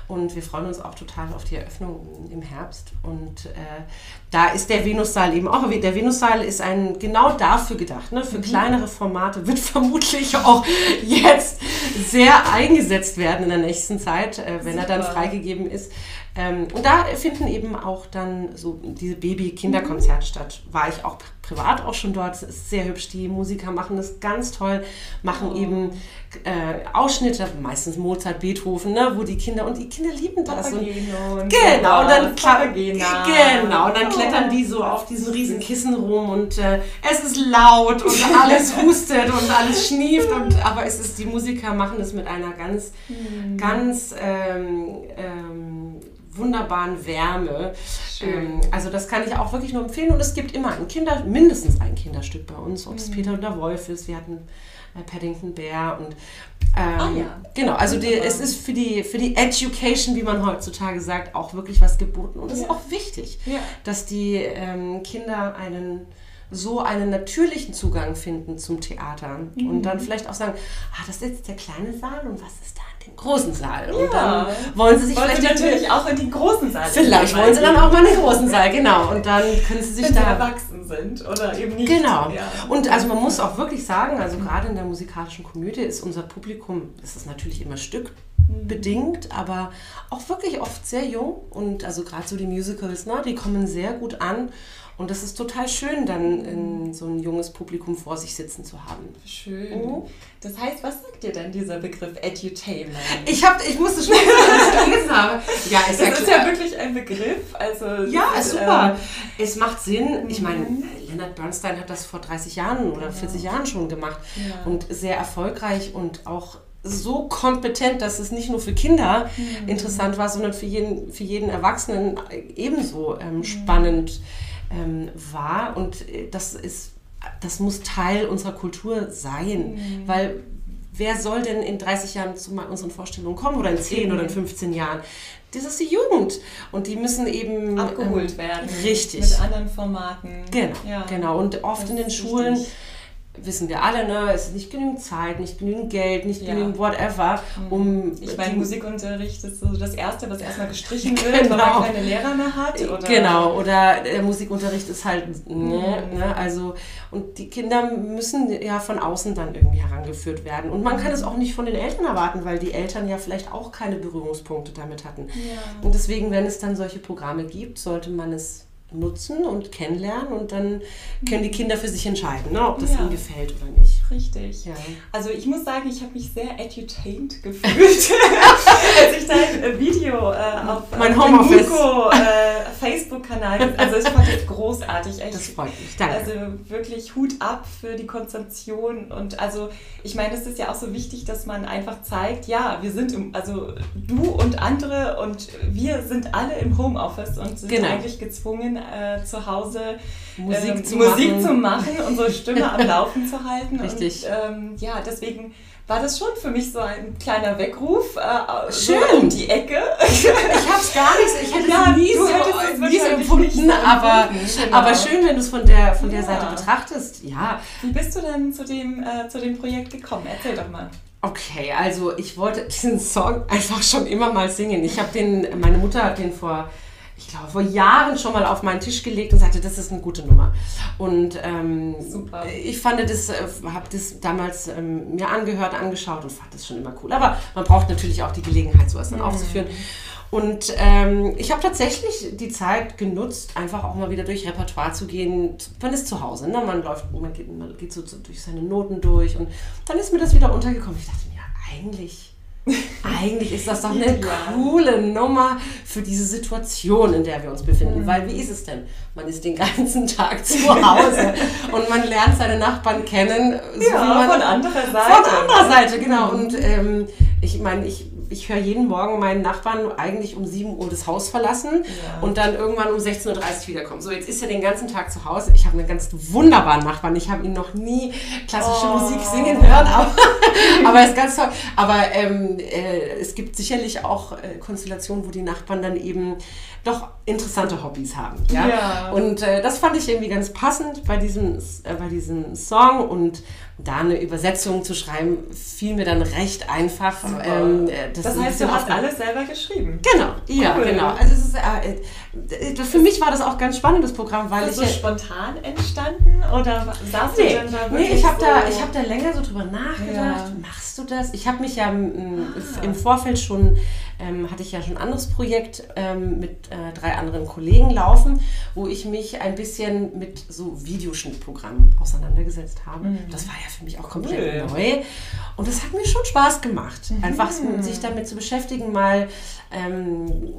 Und wir freuen uns auch total auf die Eröffnung im Herbst. Und äh, da ist der Venussaal eben auch. Der Venussaal ist ein genau dafür gedacht, ne? für mhm. kleinere Formate, wird vermutlich auch jetzt sehr eingesetzt werden in der nächsten Zeit, äh, wenn Super. er dann freigegeben ist. Ähm, und da finden eben auch dann so diese Baby-Kinderkonzerte mhm. statt. War ich auch privat auch schon dort. Es ist sehr hübsch. Die Musiker machen das ganz toll, machen oh. eben äh, Ausschnitte, meistens Mozart, Beethoven, ne, wo die Kinder und die Kinder lieben das. Und, und genau, und dann, genau, und dann oh. klettern die so auf diesen riesen Kissen rum und äh, es ist laut und alles hustet und alles schnieft. Und, aber es ist, die Musiker machen es mit einer ganz, mhm. ganz ähm, ähm, wunderbaren Wärme. Ähm, also das kann ich auch wirklich nur empfehlen. Und es gibt immer ein Kinder, mindestens ein Kinderstück bei uns, ob es mhm. Peter und der Wolf ist. Wir hatten äh, Paddington Bear und ähm, ah, ja. genau, also die, es ist für die, für die Education, wie man heutzutage sagt, auch wirklich was geboten. Und es ja. ist auch wichtig, ja. dass die ähm, Kinder einen so einen natürlichen Zugang finden zum Theater mhm. und dann vielleicht auch sagen, ah, das ist jetzt der kleine Saal und was ist da in dem großen Saal? Und ja. dann wollen sie sich wollen vielleicht sie natürlich auch in den großen Saal. Vielleicht wollen sie dann auch mal in den großen Saal, genau. Und dann können sie sich Wenn da sie erwachsen sind oder eben nicht. Genau. Ja. Und also man muss auch wirklich sagen, also gerade in der musikalischen Komödie ist unser Publikum, das ist natürlich immer Stück bedingt, aber auch wirklich oft sehr jung und also gerade so die Musicals, ne, die kommen sehr gut an und das ist total schön, dann so ein junges Publikum vor sich sitzen zu haben. Schön. Mhm. Das heißt, was sagt dir denn dieser Begriff Edutainment? Ich, hab, ich musste schon, als ich gelesen habe. Ja, ja ist ja wirklich ein Begriff. Also, ja, ist super. Ähm, es macht Sinn. Ich meine, mhm. Leonard Bernstein hat das vor 30 Jahren oder 40 Jahren schon gemacht ja. und sehr erfolgreich und auch so kompetent, dass es nicht nur für Kinder mhm. interessant war, sondern für jeden, für jeden Erwachsenen ebenso ähm, mhm. spannend ähm, war. Und äh, das ist, das muss Teil unserer Kultur sein, mhm. weil wer soll denn in 30 Jahren zu unseren Vorstellungen kommen oder in 10 oder in 15 Jahren? Das ist die Jugend und die müssen eben abgeholt ähm, werden. Richtig. Mit anderen Formaten. Genau, ja, genau. Und oft in den Schulen wichtig wissen wir alle, ne, es ist nicht genügend Zeit, nicht genügend Geld, nicht ja. genügend whatever, mhm. um. Ich meine, Musikunterricht ist so das Erste, was erstmal gestrichen wird, genau. weil man keine Lehrer mehr hat. Oder? Genau, oder der Musikunterricht ist halt, ne, mhm. ne, also, und die Kinder müssen ja von außen dann irgendwie herangeführt werden. Und man kann es auch nicht von den Eltern erwarten, weil die Eltern ja vielleicht auch keine Berührungspunkte damit hatten. Ja. Und deswegen, wenn es dann solche Programme gibt, sollte man es nutzen und kennenlernen und dann können die Kinder für sich entscheiden, ne, ob das ja. ihnen gefällt oder nicht. Richtig. Ja. Also ich muss sagen, ich habe mich sehr edutained gefühlt, als ich dein Video äh, auf mein äh, Homeoffice äh, Facebook-Kanal, also ich fand das großartig. Echt. Das freut mich, danke. Also wirklich Hut ab für die Konzentration und also ich meine, es ist ja auch so wichtig, dass man einfach zeigt, ja, wir sind im, also du und andere und wir sind alle im Homeoffice und sind genau. eigentlich gezwungen, äh, zu Hause Musik, ähm, zu, Musik machen. zu machen, unsere Stimme am Laufen zu halten. Richtig. Und, ähm, ja, deswegen war das schon für mich so ein kleiner Weckruf äh, Schön. So um die Ecke. ich habe es gar nicht, ich hätte ja, es nie so, nie so empfunden, aber, genau. aber schön, wenn du es von der, von der ja. Seite betrachtest. Ja. Wie bist du denn zu dem, äh, zu dem Projekt gekommen? Erzähl doch mal. Okay, also ich wollte diesen Song einfach schon immer mal singen. Ich habe den, meine Mutter hat den vor ich glaube, vor Jahren schon mal auf meinen Tisch gelegt und sagte, das ist eine gute Nummer. Und ähm, ich fand das, äh, habe das damals ähm, mir angehört, angeschaut und fand das schon immer cool. Aber man braucht natürlich auch die Gelegenheit, sowas dann mhm. aufzuführen. Und ähm, ich habe tatsächlich die Zeit genutzt, einfach auch mal wieder durch Repertoire zu gehen. Man ist zu Hause, ne? man läuft, man geht, man geht so durch seine Noten durch und dann ist mir das wieder untergekommen. Ich dachte mir, ja, eigentlich eigentlich ist das doch eine coole Nummer für diese Situation, in der wir uns befinden. Mhm. Weil wie ist es denn? Man ist den ganzen Tag zu Hause und man lernt seine Nachbarn kennen. So ja, man, von anderer Seite. Von anderer Seite, genau. Und ähm, ich meine, ich ich höre jeden Morgen meinen Nachbarn eigentlich um 7 Uhr das Haus verlassen ja. und dann irgendwann um 16.30 Uhr wiederkommen. So, jetzt ist er den ganzen Tag zu Hause. Ich habe einen ganz wunderbaren Nachbarn. Ich habe ihn noch nie klassische oh. Musik singen hören, aber, aber ist ganz toll. Aber ähm, äh, es gibt sicherlich auch äh, Konstellationen, wo die Nachbarn dann eben doch interessante Hobbys haben. Ja? ja. Und äh, das fand ich irgendwie ganz passend bei diesem, äh, bei diesem Song und da eine Übersetzung zu schreiben, fiel mir dann recht einfach. Ähm, äh, das, das heißt, du hast alles selber geschrieben? Genau, ja, cool. genau. Also es ist, äh, äh, für mich war das auch ganz spannend, das Programm, weil ist ich... Ist so spontan entstanden oder saß nee, du denn da Nee, ich habe so da, hab da länger so drüber nachgedacht. Ja. Machst du das? Ich habe mich ja ah. im Vorfeld schon ähm, hatte ich ja schon ein anderes Projekt ähm, mit äh, drei anderen Kollegen laufen, wo ich mich ein bisschen mit so Videoschnittprogrammen auseinandergesetzt habe. Mhm. Das war ja für mich auch komplett cool. neu. Und das hat mir schon Spaß gemacht, mhm. einfach sich damit zu beschäftigen, mal, ähm,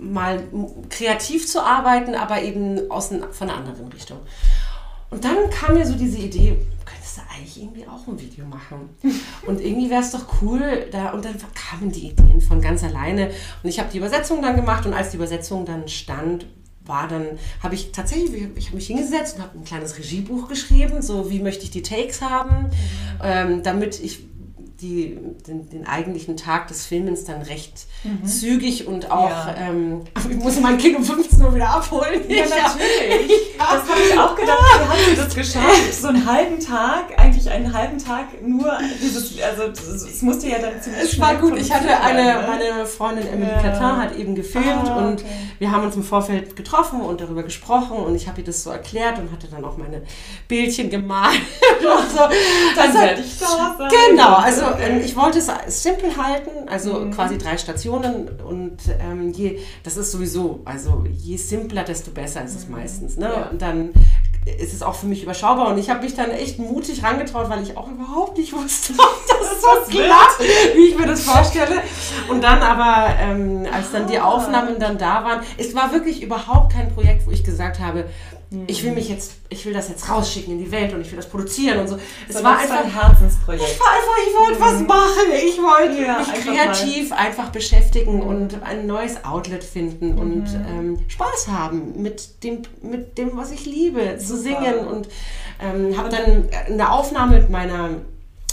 mal kreativ zu arbeiten, aber eben aus von einer anderen Richtung. Und dann kam mir so diese Idee, könntest du eigentlich irgendwie auch ein Video machen. Und irgendwie wäre es doch cool, da, und dann kamen die Ideen von ganz alleine. Und ich habe die Übersetzung dann gemacht und als die Übersetzung dann stand, war dann, habe ich tatsächlich, ich habe mich hingesetzt und habe ein kleines Regiebuch geschrieben, so wie möchte ich die Takes haben, mhm. ähm, damit ich die, den, den, eigentlichen Tag des Filmens dann recht mhm. zügig und auch, ja. ähm, ich muss mein Kind um 15 Uhr wieder abholen. Ja, natürlich. Ja. Das habe ich auch gedacht, wie haben Sie das geschafft? So einen halben Tag, eigentlich einen halben Tag nur dieses, also es musste ja dann ziemlich Es war gut, ich hatte eine, ne? meine Freundin Emily ja. Platin hat eben gefilmt ah, und wir haben uns im Vorfeld getroffen und darüber gesprochen und ich habe ihr das so erklärt und hatte dann auch meine Bildchen gemalt. und so. Dann also, werde ich da sein. Genau, also ähm, ich wollte es simpel halten, also mhm. quasi drei Stationen und ähm, je, das ist sowieso, also je simpler, desto besser ist es mhm. meistens. Ne? Ja. Und dann ist es auch für mich überschaubar und ich habe mich dann echt mutig rangetraut, weil ich auch überhaupt nicht wusste, ob das so klappt, wie ich mir das vorstelle. Und dann aber, ähm, als dann die ah. Aufnahmen dann da waren, es war wirklich überhaupt kein Projekt, wo ich gesagt habe, ich will mich jetzt, ich will das jetzt rausschicken in die Welt und ich will das produzieren und so. Es so war einfach ein Herzensprojekt. Ich war einfach, ich wollte was mhm. machen. Ich wollte ja, mich kreativ mal. einfach beschäftigen mhm. und ein neues Outlet finden mhm. und ähm, Spaß haben mit dem, mit dem, was ich liebe, zu singen und ähm, habe dann eine Aufnahme mit meiner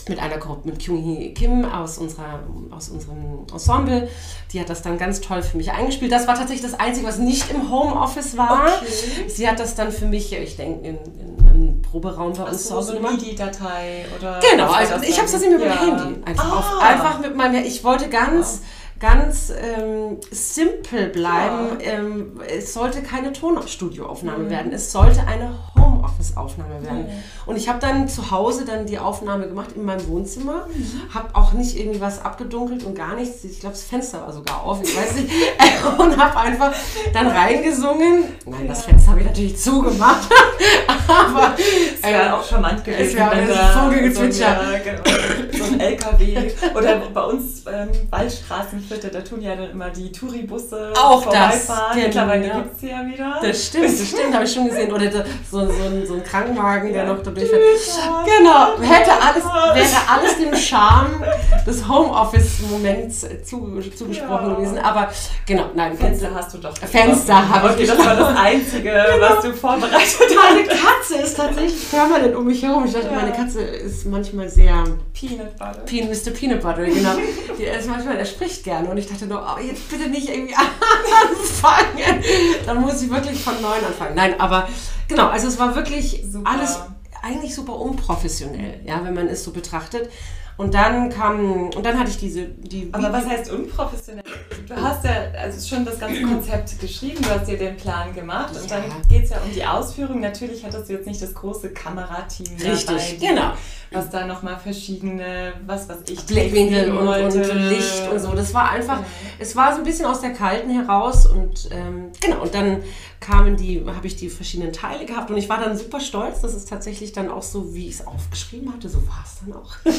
mit einer Gruppe, mit Kyung-hee Kim aus, unserer, aus unserem Ensemble. Die hat das dann ganz toll für mich eingespielt. Das war tatsächlich das Einzige, was nicht im Homeoffice war. Okay. Sie hat das dann für mich, ich denke, in, in, Proberaum bei uns zu Hause gemacht. MIDI-Datei oder. Genau, also ich habe es tatsächlich mit ja. meinem Handy. Einfach, ah. auf, einfach mit meinem Ich wollte ganz. Wow ganz ähm, simpel bleiben. Ja. Ähm, es sollte keine Tonstudioaufnahme mhm. werden. Es sollte eine Homeoffice-Aufnahme werden. Und ich habe dann zu Hause dann die Aufnahme gemacht in meinem Wohnzimmer. Mhm. Habe auch nicht irgendwie was abgedunkelt und gar nichts. Ich glaube, das Fenster war sogar auf. Ich weiß nicht. und habe einfach dann reingesungen. Nein, das Fenster habe ich natürlich zugemacht. Aber es wäre äh, auch charmant gewesen. Es wäre ein Vogelgezwitscher. So, ein, genau, so ein LKW. Oder bei uns ähm, Waldstraßenviertel, da tun ja dann immer die Touribusse auch das. Mittlerweile ja. gibt es ja wieder. Das stimmt, das stimmt, habe ich schon gesehen. Oder so, so, ein, so ein Krankenwagen, der noch da durchfährt. Genau, hätte alles, wäre alles dem Charme des Homeoffice-Moments zu, zugesprochen ja. gewesen. Aber genau, nein. Fenster hast du doch. Fenster habe ich. Okay, das war das Einzige, genau. was du vorbereitet hast. Meine Katze ist tatsächlich permanent um mich herum. Ich dachte, ja. meine Katze ist manchmal sehr... Peanut Butter. Pe Mr. Peanut Butter, genau. Die, ist manchmal, er spricht gerne und ich dachte nur, oh, jetzt bitte nicht irgendwie anfangen. Dann muss ich wirklich von neuem anfangen. Nein, aber genau, also es war wirklich super. alles eigentlich super unprofessionell, ja, wenn man es so betrachtet. Und dann kam, und dann hatte ich diese, die. Aber was heißt unprofessionell? Du hast ja also schon das ganze Konzept geschrieben, du hast dir den Plan gemacht und ja. dann geht es ja um die Ausführung. Natürlich hattest du jetzt nicht das große Kamerateam Richtig, dabei, genau. Was da nochmal verschiedene, was weiß ich, Blickwinkel und, und, Licht und so. Das war einfach, ja. es war so ein bisschen aus der Kalten heraus und ähm, genau, und dann kamen die, habe ich die verschiedenen Teile gehabt und ich war dann super stolz, dass es tatsächlich dann auch so, wie ich es aufgeschrieben hatte, so war es dann auch.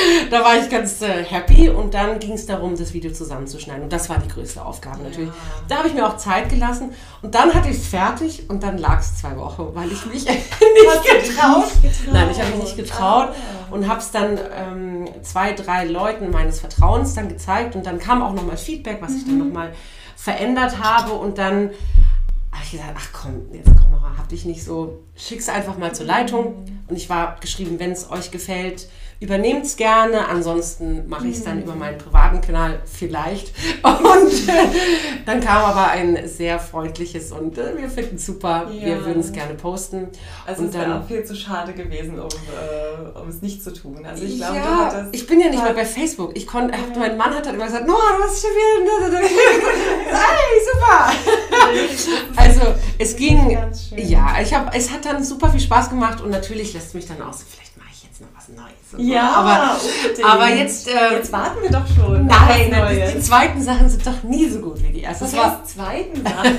da war ich ganz äh, happy und dann ging es darum, das Video zusammenzuschneiden und das war die größte Aufgabe natürlich. Ja. Da habe ich mir auch Zeit gelassen und dann hatte ich es fertig und dann lag es zwei Wochen, weil ich mich nicht getraut. Nein, ich habe mich nicht getraut ah. und habe es dann ähm, zwei, drei Leuten meines Vertrauens dann gezeigt und dann kam auch nochmal Feedback, was mhm. ich dann mhm. nochmal verändert habe und dann habe ich gesagt, ach komm, jetzt komm noch, hab dich nicht so, schick's einfach mal zur Leitung. Und ich war geschrieben, wenn es euch gefällt, übernehmt es gerne, ansonsten mache ich es dann mhm. über meinen privaten Kanal vielleicht. Und äh, dann kam aber ein sehr freundliches und äh, wir finden es super, ja. wir würden es gerne posten. Also und es wäre auch viel zu schade gewesen, um, äh, um es nicht zu tun. Also ich glaube, ja, ich bin ja nicht mehr bei Facebook. Ich konnte, ja. mein Mann hat dann immer gesagt, Noah, du hast schon wieder... hey, super! also es ging, ja, ich hab, es hat dann super viel Spaß gemacht und natürlich lässt mich dann auch so vielleicht jetzt noch was Neues. Ja, aber, aber jetzt, äh, jetzt warten wir doch schon. Nein, die, die, zweiten Sachen sind doch nie so gut wie die ersten. Was heißt zweiten Sachen?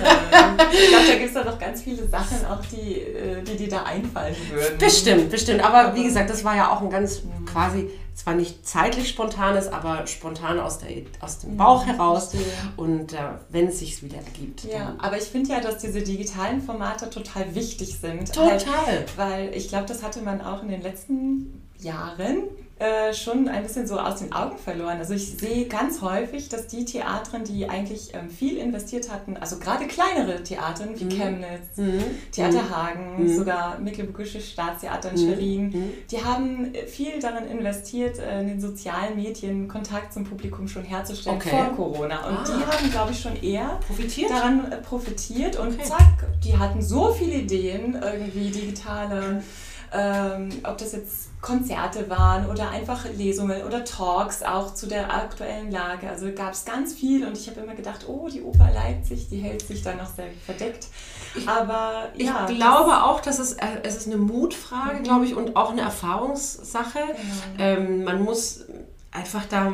ich glaube, da gibt es da noch ganz viele Sachen, auch die, äh, die dir da einfallen würden. Bestimmt, bestimmt. Aber wie gesagt, das war ja auch ein ganz quasi zwar nicht zeitlich spontan ist, aber spontan aus, der, aus dem Bauch ja, heraus und äh, wenn es sich wieder ergibt. Ja, aber ich finde ja, dass diese digitalen Formate total wichtig sind. Total. Halt, weil ich glaube, das hatte man auch in den letzten Jahren äh, schon ein bisschen so aus den Augen verloren. Also ich sehe ganz häufig, dass die Theatren, die eigentlich ähm, viel investiert hatten, also gerade kleinere Theatern wie mhm. Chemnitz, mhm. Theater mhm. Hagen, mhm. sogar Mecklenburgische Staatstheater in mhm. Schwerin, mhm. die haben viel darin investiert, äh, in den sozialen Medien Kontakt zum Publikum schon herzustellen okay. vor Corona. Und ah. die haben, glaube ich, schon eher profitiert? daran äh, profitiert und okay. zack, die hatten so viele Ideen, irgendwie digitale ähm, ob das jetzt Konzerte waren oder einfach Lesungen oder Talks auch zu der aktuellen Lage. Also gab es ganz viel und ich habe immer gedacht, oh, die Oper Leipzig, die hält sich da noch sehr verdeckt. Aber ich ja, glaube auch, dass es, äh, es ist eine Mutfrage, mhm. glaube ich, und auch eine Erfahrungssache. Genau. Ähm, man muss einfach da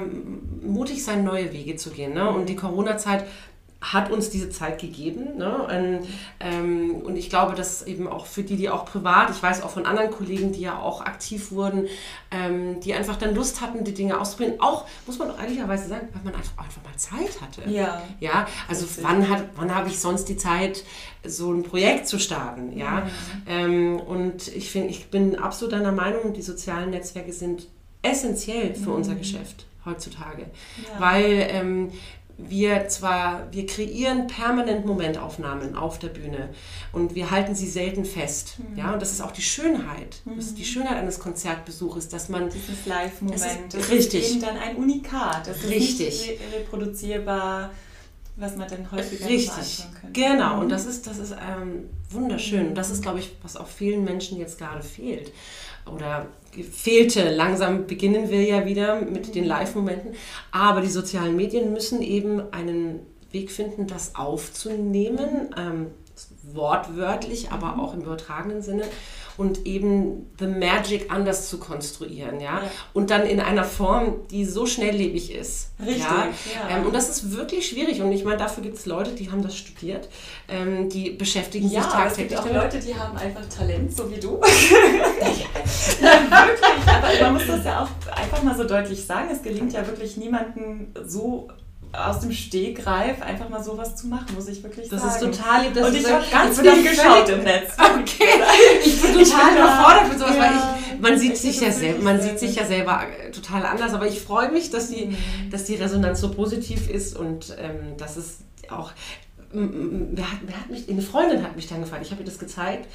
mutig sein, neue Wege zu gehen. Ne? Und die Corona-Zeit hat uns diese Zeit gegeben. Ne? Und, ähm, und, ich glaube, dass eben auch für die, die auch privat, ich weiß auch von anderen Kollegen, die ja auch aktiv wurden, ähm, die einfach dann Lust hatten, die Dinge auszuprobieren. Auch, muss man doch ehrlicherweise sagen, weil man einfach, einfach mal Zeit hatte. Ja. ja? Also wann, hat, wann habe ich sonst die Zeit, so ein Projekt zu starten? Ja? Mhm. Ähm, und ich, find, ich bin absolut deiner Meinung, die sozialen Netzwerke sind essentiell für mhm. unser Geschäft heutzutage. Ja. Weil ähm, wir zwar, wir kreieren permanent Momentaufnahmen auf der Bühne und wir halten sie selten fest. Mhm. Ja, und das ist auch die Schönheit. Mhm. Das ist die Schönheit eines Konzertbesuches, dass man. Dieses Live-Moment. Richtig. ist eben dann ein Unikat. Das ist richtig. nicht reproduzierbar was man dann häufiger Richtig, genau. Und das ist, das ist ähm, wunderschön. Und das ist, glaube ich, was auch vielen Menschen jetzt gerade fehlt. Oder fehlte. Langsam beginnen wir ja wieder mit den Live-Momenten. Aber die sozialen Medien müssen eben einen Weg finden, das aufzunehmen. Ähm, wortwörtlich, aber auch im übertragenen Sinne und eben The Magic anders zu konstruieren, ja? ja. Und dann in einer Form, die so schnelllebig ist. Richtig, ja. ja. Ähm, und das ist wirklich schwierig. Und ich meine, dafür gibt es Leute, die haben das studiert, ähm, die beschäftigen ja, sich tagtäglich. Es gibt auch Leute, die haben einfach Talent, so wie du. ja, wirklich. Aber man muss das ja auch einfach mal so deutlich sagen. Es gelingt ja wirklich niemandem so aus dem Stegreif einfach mal sowas zu machen, muss ich wirklich das sagen. Das ist total lieb. Das und ich habe ganz viel geschaut im Netz. Okay, ich bin total überfordert mit sowas, ja, weil ich, man sieht sich ja selber, man sieht sich ja selber total anders, aber ich freue mich, dass die, mhm. dass die Resonanz so positiv ist und ähm, dass es auch, wer hat, wer hat mich, eine Freundin hat mich dann gefragt, ich habe ihr das gezeigt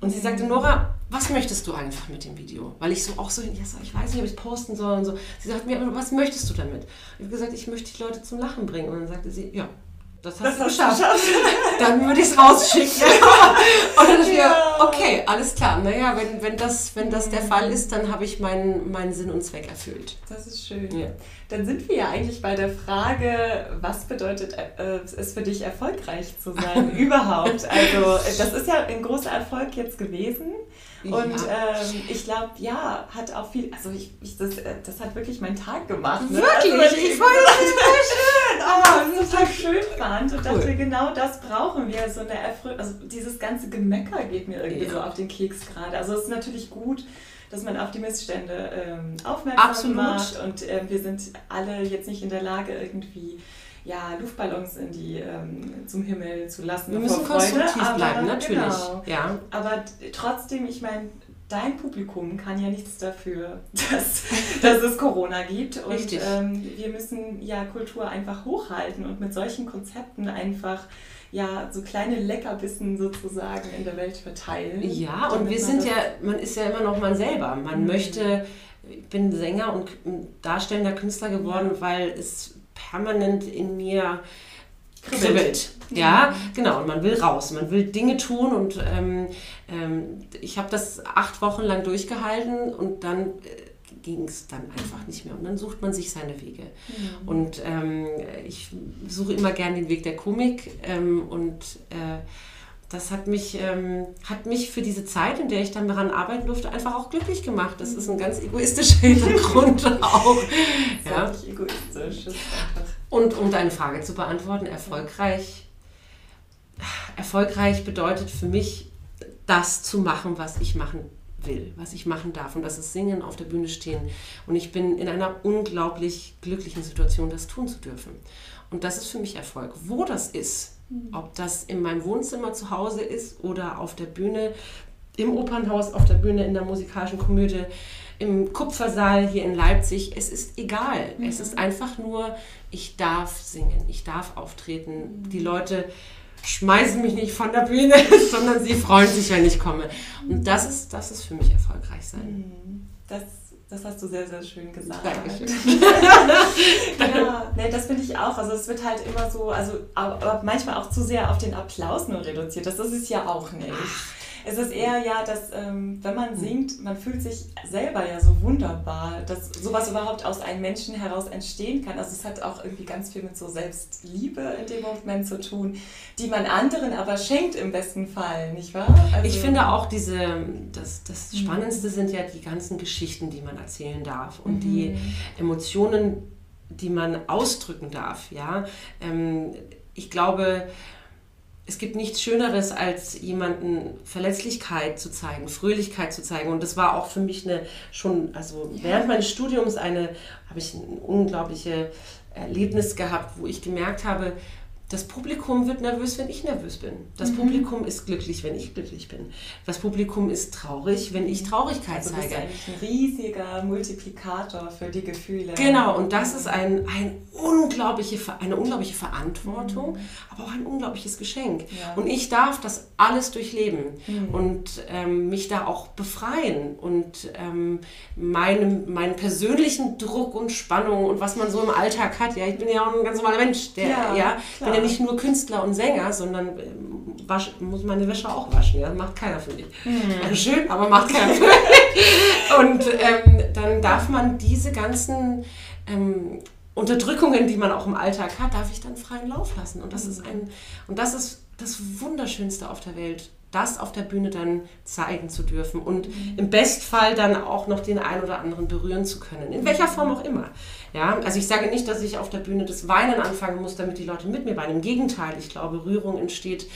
und sie sagte, Nora, was möchtest du einfach mit dem Video? Weil ich so auch so, ja, ich weiß nicht, ob ich es posten soll und so. Sie sagte mir, was möchtest du damit? Ich habe gesagt, ich möchte die Leute zum Lachen bringen. Und dann sagte sie, ja, das hast das du geschafft. geschafft. dann würde ich es rausschicken. Und dann dachte ja. ich okay, alles klar. Naja, wenn, wenn, das, wenn das der Fall ist, dann habe ich meinen, meinen Sinn und Zweck erfüllt. Das ist schön. Ja. Dann sind wir ja eigentlich bei der Frage, was bedeutet äh, es für dich, erfolgreich zu sein überhaupt? Also das ist ja ein großer Erfolg jetzt gewesen. Und ja. ähm, ich glaube, ja, hat auch viel, also ich, ich das, äh, das hat wirklich meinen Tag gemacht. Ne? Wirklich? Also, ich fand das total schön. Oh, das total schön fand und dachte, genau das brauchen wir. So eine Erfreuung, also dieses ganze Gemecker geht mir irgendwie ja. so auf den Keks gerade. Also es ist natürlich gut, dass man auf die Missstände ähm, aufmerksam Absolut. macht und äh, wir sind alle jetzt nicht in der Lage irgendwie ja, Luftballons in die, ähm, zum Himmel zu lassen. Wir müssen konstruktiv aber, bleiben, natürlich. Genau. Ja. Aber trotzdem, ich meine, dein Publikum kann ja nichts dafür, dass, dass es Corona gibt. Und ähm, wir müssen ja Kultur einfach hochhalten und mit solchen Konzepten einfach ja so kleine Leckerbissen sozusagen in der Welt verteilen. Ja, und wir sind ja, man ist ja immer noch man selber. Man mhm. möchte, ich bin Sänger und darstellender Künstler geworden, ja. weil es permanent in mir kribbelt. Ja, genau. Und man will raus, man will Dinge tun und ähm, ähm, ich habe das acht Wochen lang durchgehalten und dann äh, ging es dann einfach nicht mehr. Und dann sucht man sich seine Wege. Mhm. Und ähm, ich suche immer gern den Weg der Komik ähm, und äh, das hat mich, ähm, hat mich für diese Zeit, in der ich dann daran arbeiten durfte, einfach auch glücklich gemacht. Das ist ein ganz egoistischer Hintergrund auch. ja. egoistisch. Und um deine Frage zu beantworten, erfolgreich. Erfolgreich bedeutet für mich, das zu machen, was ich machen will, was ich machen darf. Und das ist Singen, auf der Bühne stehen. Und ich bin in einer unglaublich glücklichen Situation, das tun zu dürfen. Und das ist für mich Erfolg. Wo das ist. Ob das in meinem Wohnzimmer zu Hause ist oder auf der Bühne, im Opernhaus, auf der Bühne in der musikalischen Komödie, im Kupfersaal hier in Leipzig. Es ist egal. Mhm. Es ist einfach nur, ich darf singen, ich darf auftreten. Mhm. Die Leute schmeißen mich nicht von der Bühne, sondern sie freuen sich, wenn ich komme. Und das ist, das ist für mich erfolgreich sein. Mhm. Das das hast du sehr, sehr schön gesagt. Dankeschön. ja, nee, das finde ich auch. Also es wird halt immer so, also aber manchmal auch zu sehr auf den Applaus nur reduziert. Das ist es ja auch nicht. Ach es ist eher ja, dass ähm, wenn man singt, man fühlt sich selber ja so wunderbar, dass sowas überhaupt aus einem Menschen heraus entstehen kann. Also es hat auch irgendwie ganz viel mit so Selbstliebe in dem Moment zu tun, die man anderen aber schenkt im besten Fall, nicht wahr? Also, ich finde auch diese, das, das mhm. Spannendste sind ja die ganzen Geschichten, die man erzählen darf und mhm. die Emotionen, die man ausdrücken darf. Ja, ähm, ich glaube, es gibt nichts Schöneres, als jemanden Verletzlichkeit zu zeigen, Fröhlichkeit zu zeigen. Und das war auch für mich eine schon, also ja. während meines Studiums eine, habe ich ein unglaubliches Erlebnis gehabt, wo ich gemerkt habe, das Publikum wird nervös, wenn ich nervös bin. Das mhm. Publikum ist glücklich, wenn ich glücklich bin. Das Publikum ist traurig, wenn ich Traurigkeit also zeige. Das ist ein riesiger Multiplikator für die Gefühle. Genau, und das ist ein, ein unglaubliche, eine unglaubliche Verantwortung, mhm. aber auch ein unglaubliches Geschenk. Ja. Und ich darf das alles durchleben mhm. und ähm, mich da auch befreien und ähm, meinen, meinen persönlichen Druck und Spannung und was man so im Alltag hat. Ja, ich bin ja auch ein ganz normaler Mensch, der ja, ja ja nicht nur Künstler und Sänger, sondern ähm, wasch, muss meine Wäsche auch waschen. Ja? Macht keiner für mich. Mhm. schön, aber macht keiner für mich. Und ähm, dann darf man diese ganzen ähm, Unterdrückungen, die man auch im Alltag hat, darf ich dann freien Lauf lassen. Und das mhm. ist ein, und das ist das Wunderschönste auf der Welt das auf der Bühne dann zeigen zu dürfen und mhm. im Bestfall dann auch noch den einen oder anderen berühren zu können, in welcher Form auch immer. Ja, also ich sage nicht, dass ich auf der Bühne das Weinen anfangen muss, damit die Leute mit mir weinen. Im Gegenteil, ich glaube, Rührung entsteht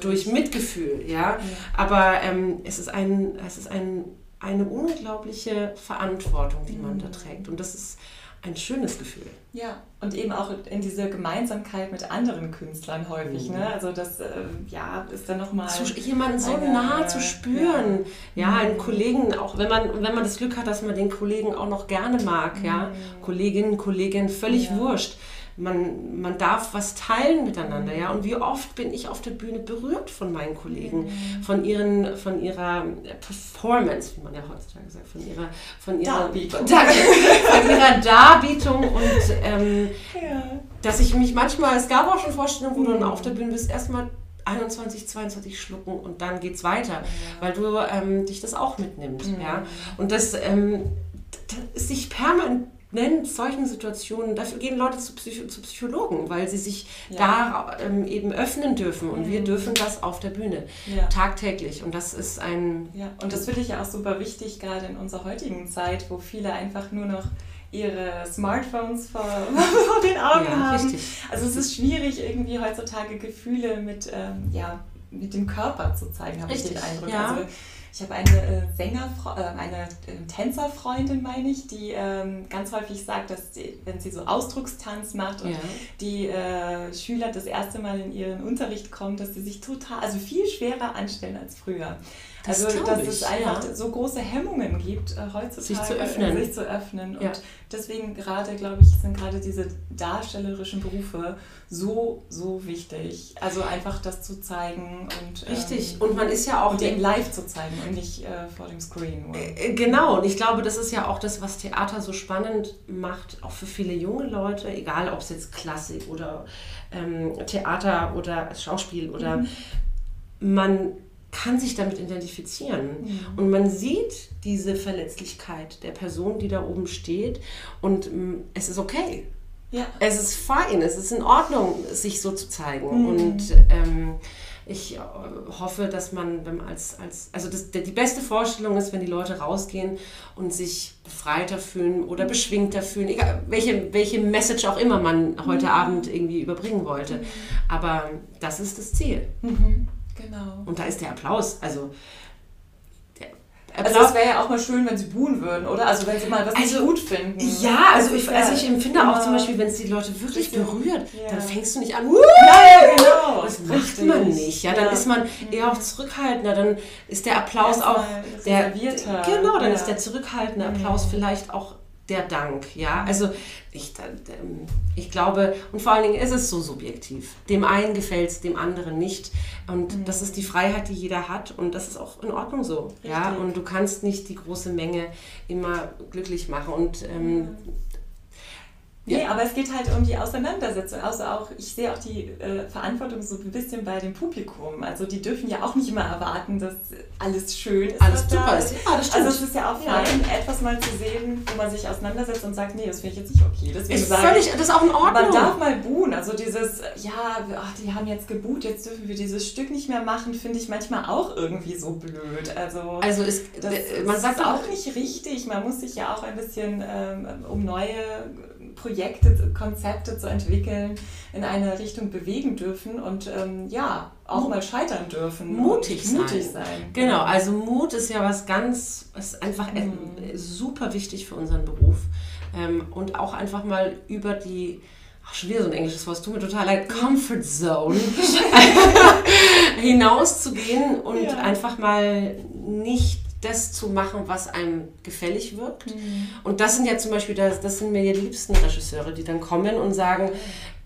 durch Mitgefühl. Ja, aber ähm, es ist ein, es ist ein, eine unglaubliche Verantwortung, die man da mhm. trägt und das ist ein schönes Gefühl. Ja, und eben auch in diese Gemeinsamkeit mit anderen Künstlern häufig. Mhm. Ne? Also das äh, ja, ist dann nochmal... Jemanden so eine, nah zu spüren. Ja, ja einen mhm. Kollegen, auch wenn man, wenn man das Glück hat, dass man den Kollegen auch noch gerne mag. Mhm. Ja? Kolleginnen, Kollegen, völlig ja. wurscht man, man darf was teilen miteinander, ja. Und wie oft bin ich auf der Bühne berührt von meinen Kollegen, mhm. von ihren, von ihrer Performance, wie man ja heutzutage sagt, von ihrer, von ihrer Darbietung, von ihrer Darbietung und ähm, ja. dass ich mich manchmal, es gab auch schon Vorstellungen, wo du dann auf der Bühne bist, erstmal 21, 22 schlucken und dann geht's weiter, ja. weil du ähm, dich das auch mitnimmst, mhm. ja. Und das, ähm, das sich permanent in solchen Situationen, dafür gehen Leute zu, Psycho zu Psychologen, weil sie sich ja. da ähm, eben öffnen dürfen und mhm. wir dürfen das auf der Bühne ja. tagtäglich und das ist ein... Ja, und das finde ich ja auch super wichtig, gerade in unserer heutigen Zeit, wo viele einfach nur noch ihre Smartphones vor, vor den Augen ja, haben. Richtig. Also es ist schwierig, irgendwie heutzutage Gefühle mit, ähm, ja, mit dem Körper zu zeigen, habe ich den Eindruck. Ja. Also ich habe eine äh, Sänger, äh, eine äh, Tänzerfreundin, meine ich, die ähm, ganz häufig sagt, dass sie, wenn sie so Ausdruckstanz macht und ja. die äh, Schüler das erste Mal in ihren Unterricht kommen, dass sie sich total, also viel schwerer anstellen als früher. Das also, dass ich, es einfach ja. so große Hemmungen gibt, äh, heutzutage sich zu öffnen. Sich zu öffnen. Ja. Und deswegen gerade, glaube ich, sind gerade diese darstellerischen Berufe so, so wichtig. Also einfach das zu zeigen und. Richtig. Ähm, und man ist ja auch. Und eben live zu zeigen und nicht äh, vor dem Screen. Nur. Äh, genau. Und ich glaube, das ist ja auch das, was Theater so spannend macht, auch für viele junge Leute, egal ob es jetzt Klassik oder ähm, Theater oder Schauspiel oder. Mhm. Man kann sich damit identifizieren. Mhm. Und man sieht diese Verletzlichkeit der Person, die da oben steht. Und mm, es ist okay. Ja. Es ist fein, es ist in Ordnung, sich so zu zeigen. Mhm. Und ähm, ich äh, hoffe, dass man, wenn man als, als also das, die beste Vorstellung ist, wenn die Leute rausgehen und sich befreiter fühlen oder mhm. beschwingter fühlen, egal welche, welche Message auch immer man heute mhm. Abend irgendwie überbringen wollte. Mhm. Aber das ist das Ziel. Mhm. Genau. Und da ist der Applaus. Also also es wäre ja auch mal schön, wenn sie buhen würden, oder? Also wenn sie mal was also, nicht gut finden. Ja, also ich, also ich empfinde auch zum Beispiel, wenn es die Leute wirklich berührt, ja. dann fängst du nicht an, ja, genau. das macht man nicht. Ja, dann ja. ist man eher auch zurückhaltender, dann ist der Applaus auch der, genau, dann ist der zurückhaltende Applaus vielleicht auch der Dank, ja. Also ich, ich glaube, und vor allen Dingen ist es so subjektiv. Dem einen gefällt es, dem anderen nicht. Und mhm. das ist die Freiheit, die jeder hat und das ist auch in Ordnung so. Richtig. Ja, und du kannst nicht die große Menge immer glücklich machen. Und ähm, mhm. Nee, ja. aber es geht halt um die Auseinandersetzung. Also auch, ich sehe auch die äh, Verantwortung so ein bisschen bei dem Publikum. Also die dürfen ja auch nicht immer erwarten, dass alles schön ist. Alles super ist. Ja, das stimmt. Also es ist ja auch fein, ja. etwas mal zu sehen, wo man sich auseinandersetzt und sagt, nee, das finde ich jetzt nicht okay. Deswegen ist sagen, völlig, das ist auch in Ordnung. Man darf mal buhen. Also dieses, ja, ach, die haben jetzt gebuht, jetzt dürfen wir dieses Stück nicht mehr machen, finde ich manchmal auch irgendwie so blöd. Also, also ist, das, man sagt auch nicht richtig. Man muss sich ja auch ein bisschen ähm, um neue Projekte, Konzepte zu entwickeln, in eine Richtung bewegen dürfen und ähm, ja, auch mal scheitern dürfen. Mutig sein. Mutig sein. Genau, also Mut ist ja was ganz, ist einfach mhm. super wichtig für unseren Beruf. Ähm, und auch einfach mal über die, ach, schon wieder so ein englisches Wort, tut mir total leid, Comfort Zone hinauszugehen und ja. einfach mal nicht das zu machen, was einem gefällig wirkt. Mhm. Und das sind ja zum Beispiel, das, das sind mir die liebsten Regisseure, die dann kommen und sagen,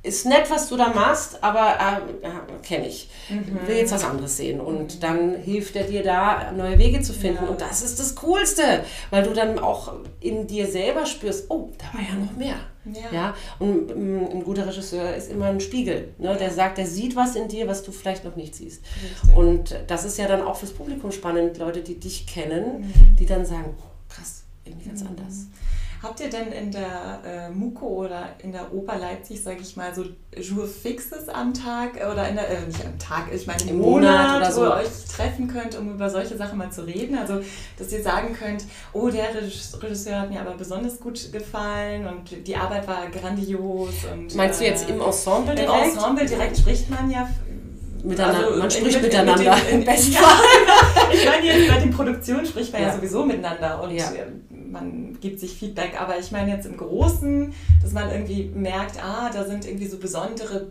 ist nett, was du da machst, aber äh, kenne ich. Mhm. Will jetzt was anderes sehen. Und mhm. dann hilft er dir da, neue Wege zu finden. Ja. Und das ist das Coolste, weil du dann auch in dir selber spürst, oh, da war ja noch mehr. Ja. ja? Und ähm, ein guter Regisseur ist immer ein Spiegel. Ne? Der sagt, der sieht was in dir, was du vielleicht noch nicht siehst. Richtig. Und das ist ja dann auch fürs Publikum spannend, Leute, die dich kennen, mhm. die dann sagen, oh, krass, irgendwie ganz mhm. anders. Habt ihr denn in der äh, MUKO oder in der Oper Leipzig, sage ich mal, so Jour fixes am Tag oder in der, äh, nicht am Tag, ich meine im, Monat, Monat, oder so, wo ihr euch treffen könnt, um über solche Sachen mal zu reden? Also, dass ihr sagen könnt, oh, der Regisseur hat mir aber besonders gut gefallen und die Arbeit war grandios. Und, Meinst du jetzt äh, im Ensemble direkt? Im Ensemble direkt spricht man ja Miteinander, also man spricht in, miteinander. In, in, besten ja. ich meine, jetzt bei den Produktionen spricht man ja, ja sowieso miteinander und ja. Man gibt sich Feedback. Aber ich meine jetzt im Großen, dass man irgendwie merkt, ah, da sind irgendwie so besondere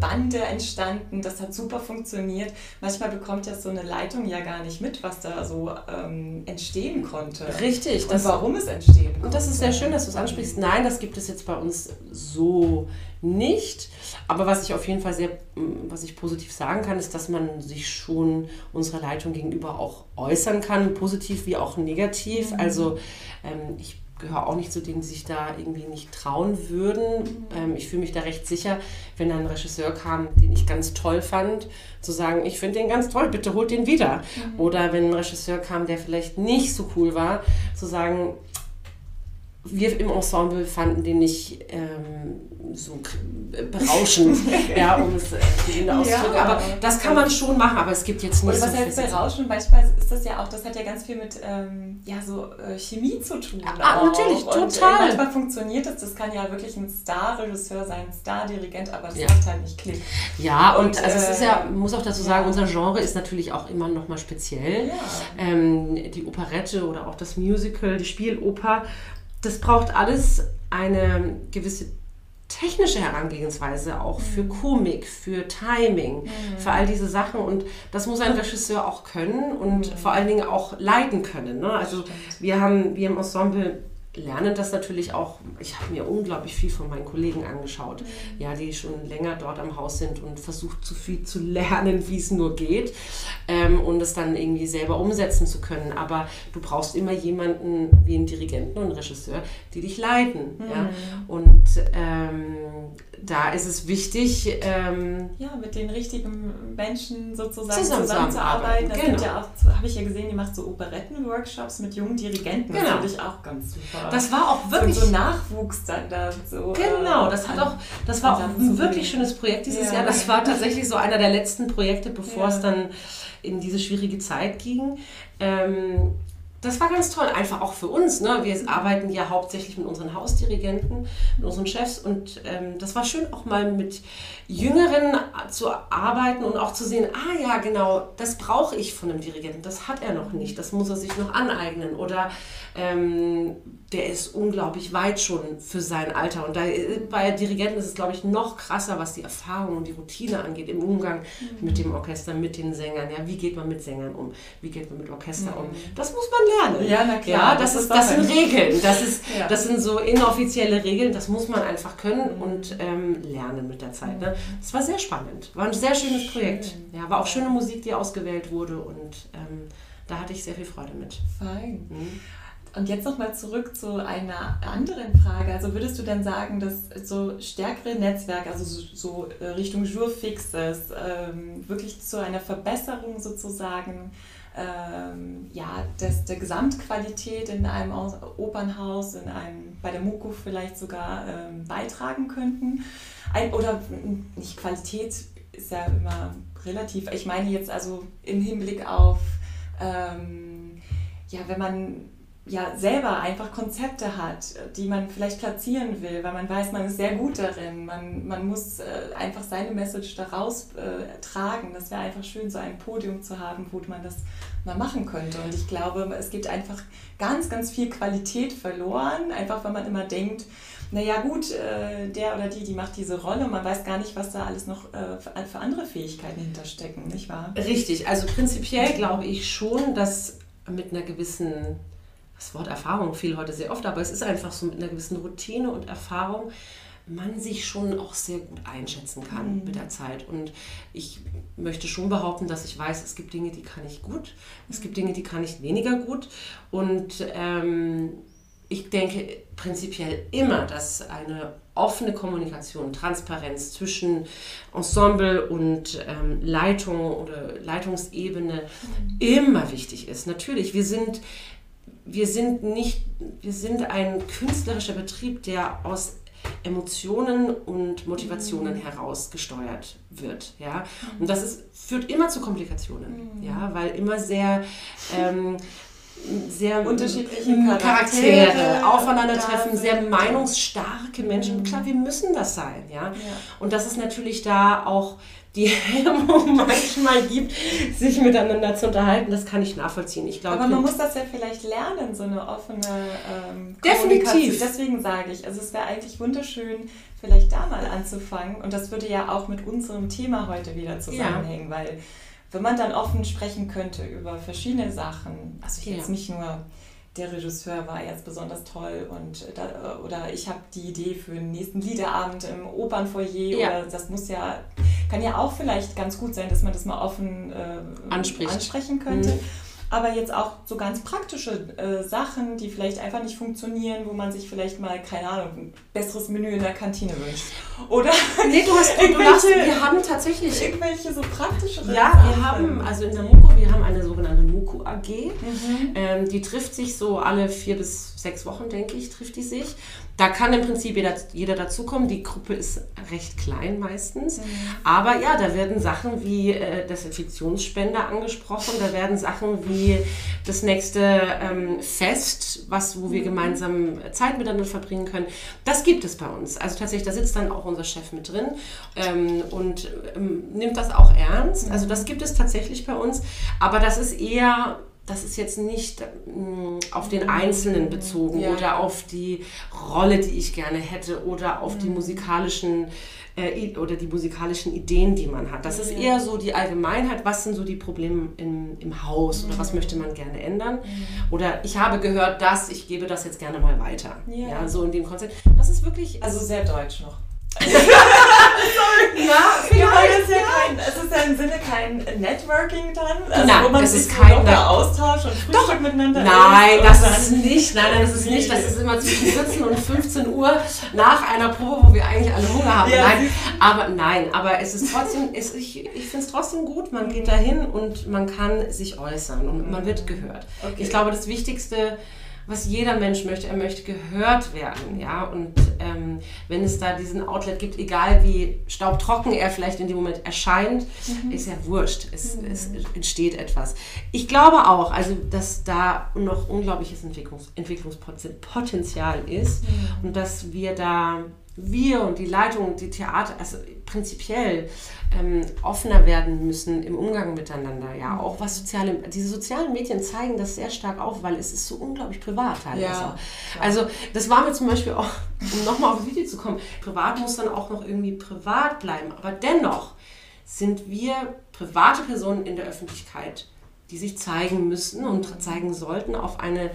Bande entstanden, das hat super funktioniert. Manchmal bekommt ja so eine Leitung ja gar nicht mit, was da so ähm, entstehen konnte. Richtig. Und warum es entstehen konnte. Und das ist sehr schön, dass du es ansprichst. Nein, das gibt es jetzt bei uns so nicht. Aber was ich auf jeden Fall sehr, was ich positiv sagen kann, ist, dass man sich schon unserer Leitung gegenüber auch äußern kann, positiv wie auch negativ. Mhm. Also ähm, ich gehöre auch nicht zu denen, die sich da irgendwie nicht trauen würden. Mhm. Ähm, ich fühle mich da recht sicher, wenn ein Regisseur kam, den ich ganz toll fand, zu sagen, ich finde den ganz toll, bitte holt den wieder. Mhm. Oder wenn ein Regisseur kam, der vielleicht nicht so cool war, zu sagen, wir im Ensemble fanden den nicht ähm, so berauschend, ja, um es äh, auszudrücken. Ja, aber das kann man schon machen, aber es gibt jetzt nicht Oder was so heißt berauschend? Beispielsweise ist das ja auch, das hat ja ganz viel mit ähm, ja, so äh, Chemie zu tun. Ah, auch. natürlich, total. Und, äh, manchmal funktioniert das, das kann ja wirklich ein Star-Regisseur sein, Star-Dirigent, aber das ja. macht halt nicht Klick. Ja, und, und also es ist ja, äh, muss auch dazu sagen, unser Genre ist natürlich auch immer noch mal speziell. Ja. Ähm, die Operette oder auch das Musical, die Spieloper das braucht alles eine gewisse technische Herangehensweise auch für mhm. Komik, für Timing, mhm. für all diese Sachen. Und das muss ein Regisseur auch können und mhm. vor allen Dingen auch leiten können. Ne? Also wir haben, wir im Ensemble lernen das natürlich auch. Ich habe mir unglaublich viel von meinen Kollegen angeschaut, mhm. ja, die schon länger dort am Haus sind und versucht so viel zu lernen, wie es nur geht ähm, und es dann irgendwie selber umsetzen zu können. Aber du brauchst immer jemanden wie einen Dirigenten und einen Regisseur, die dich leiten. Mhm. Ja? Und ähm, da ist es wichtig, ähm, ja, mit den richtigen Menschen sozusagen zusammenzuarbeiten. Das genau. ja habe ich ja gesehen, die macht so Operetten-Workshops mit jungen Dirigenten. Das genau. finde ich auch ganz super. Das war auch wirklich so, so Nachwuchs dann da so. Genau, das hat auch, das war auch ein wirklich schönes Projekt dieses ja. Jahr. Das war tatsächlich so einer der letzten Projekte, bevor ja. es dann in diese schwierige Zeit ging. Ähm, das war ganz toll, einfach auch für uns. Ne? Wir arbeiten ja hauptsächlich mit unseren Hausdirigenten, mit unseren Chefs und ähm, das war schön auch mal mit Jüngeren zu arbeiten und auch zu sehen, ah ja, genau, das brauche ich von einem Dirigenten, das hat er noch nicht, das muss er sich noch aneignen oder ähm, der ist unglaublich weit schon für sein Alter. Und da, bei Dirigenten ist es, glaube ich, noch krasser, was die Erfahrung und die Routine angeht im Umgang mhm. mit dem Orchester, mit den Sängern. Ja, wie geht man mit Sängern um? Wie geht man mit Orchester mhm. um? Das muss man lernen. Ja, na klar. Ja, das, das, ist, das sind Regeln. Das, ist, ja. das sind so inoffizielle Regeln. Das muss man einfach können mhm. und ähm, lernen mit der Zeit. Ne? Das war sehr spannend. War ein sehr schönes Projekt. Ja, war auch schöne Musik, die ausgewählt wurde und ähm, da hatte ich sehr viel Freude mit. Fein. Und jetzt nochmal zurück zu einer anderen Frage. Also würdest du dann sagen, dass so stärkere Netzwerke, also so, äh, Richtung Jurfixes, ähm, wirklich zu einer Verbesserung sozusagen ähm, ja, des, der Gesamtqualität in einem Opernhaus, in einem, bei der MUKO vielleicht sogar ähm, beitragen könnten? Ein, oder nicht Qualität ist ja immer relativ. Ich meine jetzt also im Hinblick auf, ähm, ja, wenn man ja selber einfach Konzepte hat, die man vielleicht platzieren will, weil man weiß, man ist sehr gut darin. Man, man muss äh, einfach seine Message daraus äh, tragen. Das wäre einfach schön, so ein Podium zu haben, wo man das mal machen könnte. Und ich glaube, es geht einfach ganz, ganz viel Qualität verloren, einfach weil man immer denkt, naja gut, äh, der oder die, die macht diese Rolle und man weiß gar nicht, was da alles noch äh, für andere Fähigkeiten hinterstecken, nicht wahr? Richtig, also prinzipiell glaube ich schon, dass mit einer gewissen das Wort Erfahrung fiel heute sehr oft, aber es ist einfach so mit einer gewissen Routine und Erfahrung man sich schon auch sehr gut einschätzen kann mhm. mit der Zeit. Und ich möchte schon behaupten, dass ich weiß, es gibt Dinge, die kann ich gut, es gibt Dinge, die kann ich weniger gut. Und ähm, ich denke prinzipiell immer, dass eine offene Kommunikation, Transparenz zwischen Ensemble und ähm, Leitung oder Leitungsebene mhm. immer wichtig ist. Natürlich, wir sind, wir sind nicht, wir sind ein künstlerischer Betrieb, der aus Emotionen und Motivationen mhm. heraus gesteuert wird. Ja? Mhm. Und das ist, führt immer zu Komplikationen, mhm. ja? weil immer sehr ähm, sehr unterschiedliche Charaktere, Charaktere aufeinandertreffen, sehr meinungsstarke Menschen. Mhm. Klar, wir müssen das sein, ja? ja. Und dass es natürlich da auch die Hemmung manchmal gibt, sich miteinander zu unterhalten, das kann ich nachvollziehen. Ich glaube, Aber man muss das ja vielleicht lernen, so eine offene ähm, Definitiv. Deswegen sage ich, also es wäre eigentlich wunderschön, vielleicht da mal anzufangen. Und das würde ja auch mit unserem Thema heute wieder zusammenhängen, ja. weil wenn man dann offen sprechen könnte über verschiedene Sachen, also jetzt ja. nicht nur der Regisseur war jetzt besonders toll und da, oder ich habe die Idee für den nächsten Liederabend im Opernfoyer ja. oder das muss ja, kann ja auch vielleicht ganz gut sein, dass man das mal offen äh, ansprechen könnte. Mhm aber jetzt auch so ganz praktische äh, Sachen, die vielleicht einfach nicht funktionieren, wo man sich vielleicht mal, keine Ahnung, ein besseres Menü in der Kantine wünscht. Oder nee, du hast du lachst, wir haben tatsächlich irgendwelche so praktische Ja, Sachen. wir haben, also in der MUKO, wir haben eine sogenannte MUKO AG. Mhm. Ähm, die trifft sich so alle vier bis sechs Wochen, denke ich, trifft die sich. Da kann im Prinzip jeder, jeder dazukommen. Die Gruppe ist recht klein meistens. Mhm. Aber ja, da werden Sachen wie äh, Desinfektionsspender angesprochen. Da werden Sachen wie das nächste ähm, Fest, was, wo wir mhm. gemeinsam Zeit miteinander verbringen können. Das gibt es bei uns. Also tatsächlich, da sitzt dann auch unser Chef mit drin ähm, und ähm, nimmt das auch ernst. Also das mhm. gibt es tatsächlich bei uns. Aber das ist eher das ist jetzt nicht mm, auf den Einzelnen bezogen ja. oder auf die Rolle, die ich gerne hätte oder auf mhm. die musikalischen äh, oder die musikalischen Ideen, die man hat. Das ist eher so die Allgemeinheit, was sind so die Probleme im, im Haus oder was mhm. möchte man gerne ändern. Mhm. Oder ich habe gehört das, ich gebe das jetzt gerne mal weiter. Ja, ja so in dem Konzept. Das ist wirklich. Also sehr deutsch noch. Sorry. Ja, vielleicht. ist ja kein, es ist ja im Sinne kein Networking dann, also nein, wo man sich ist kein so Austausch und Frühstück Doch. miteinander Nein, das ist nicht. Nein, das ist nicht. Das ist immer zwischen 14 und 15 Uhr nach einer Probe, wo wir eigentlich alle Hunger haben. Ja, nein, aber nein, aber es ist trotzdem, es, ich, ich finde es trotzdem gut. Man geht dahin und man kann sich äußern und man wird gehört. Okay. Ich glaube, das Wichtigste was jeder Mensch möchte. Er möchte gehört werden, ja. Und ähm, wenn es da diesen Outlet gibt, egal wie staubtrocken er vielleicht in dem Moment erscheint, mhm. ist ja wurscht. Es, mhm. es, entsteht etwas. Ich glaube auch, also dass da noch unglaubliches Entwicklungs Entwicklungspotenzial ist mhm. und dass wir da wir und die Leitung und die Theater, also prinzipiell ähm, offener werden müssen im Umgang miteinander. Ja, auch was soziale, diese sozialen Medien zeigen das sehr stark auf, weil es ist so unglaublich privat teilweise. Ja, also das war mir zum Beispiel auch, um nochmal auf das Video zu kommen, privat muss dann auch noch irgendwie privat bleiben. Aber dennoch sind wir private Personen in der Öffentlichkeit, die sich zeigen müssen und zeigen sollten auf eine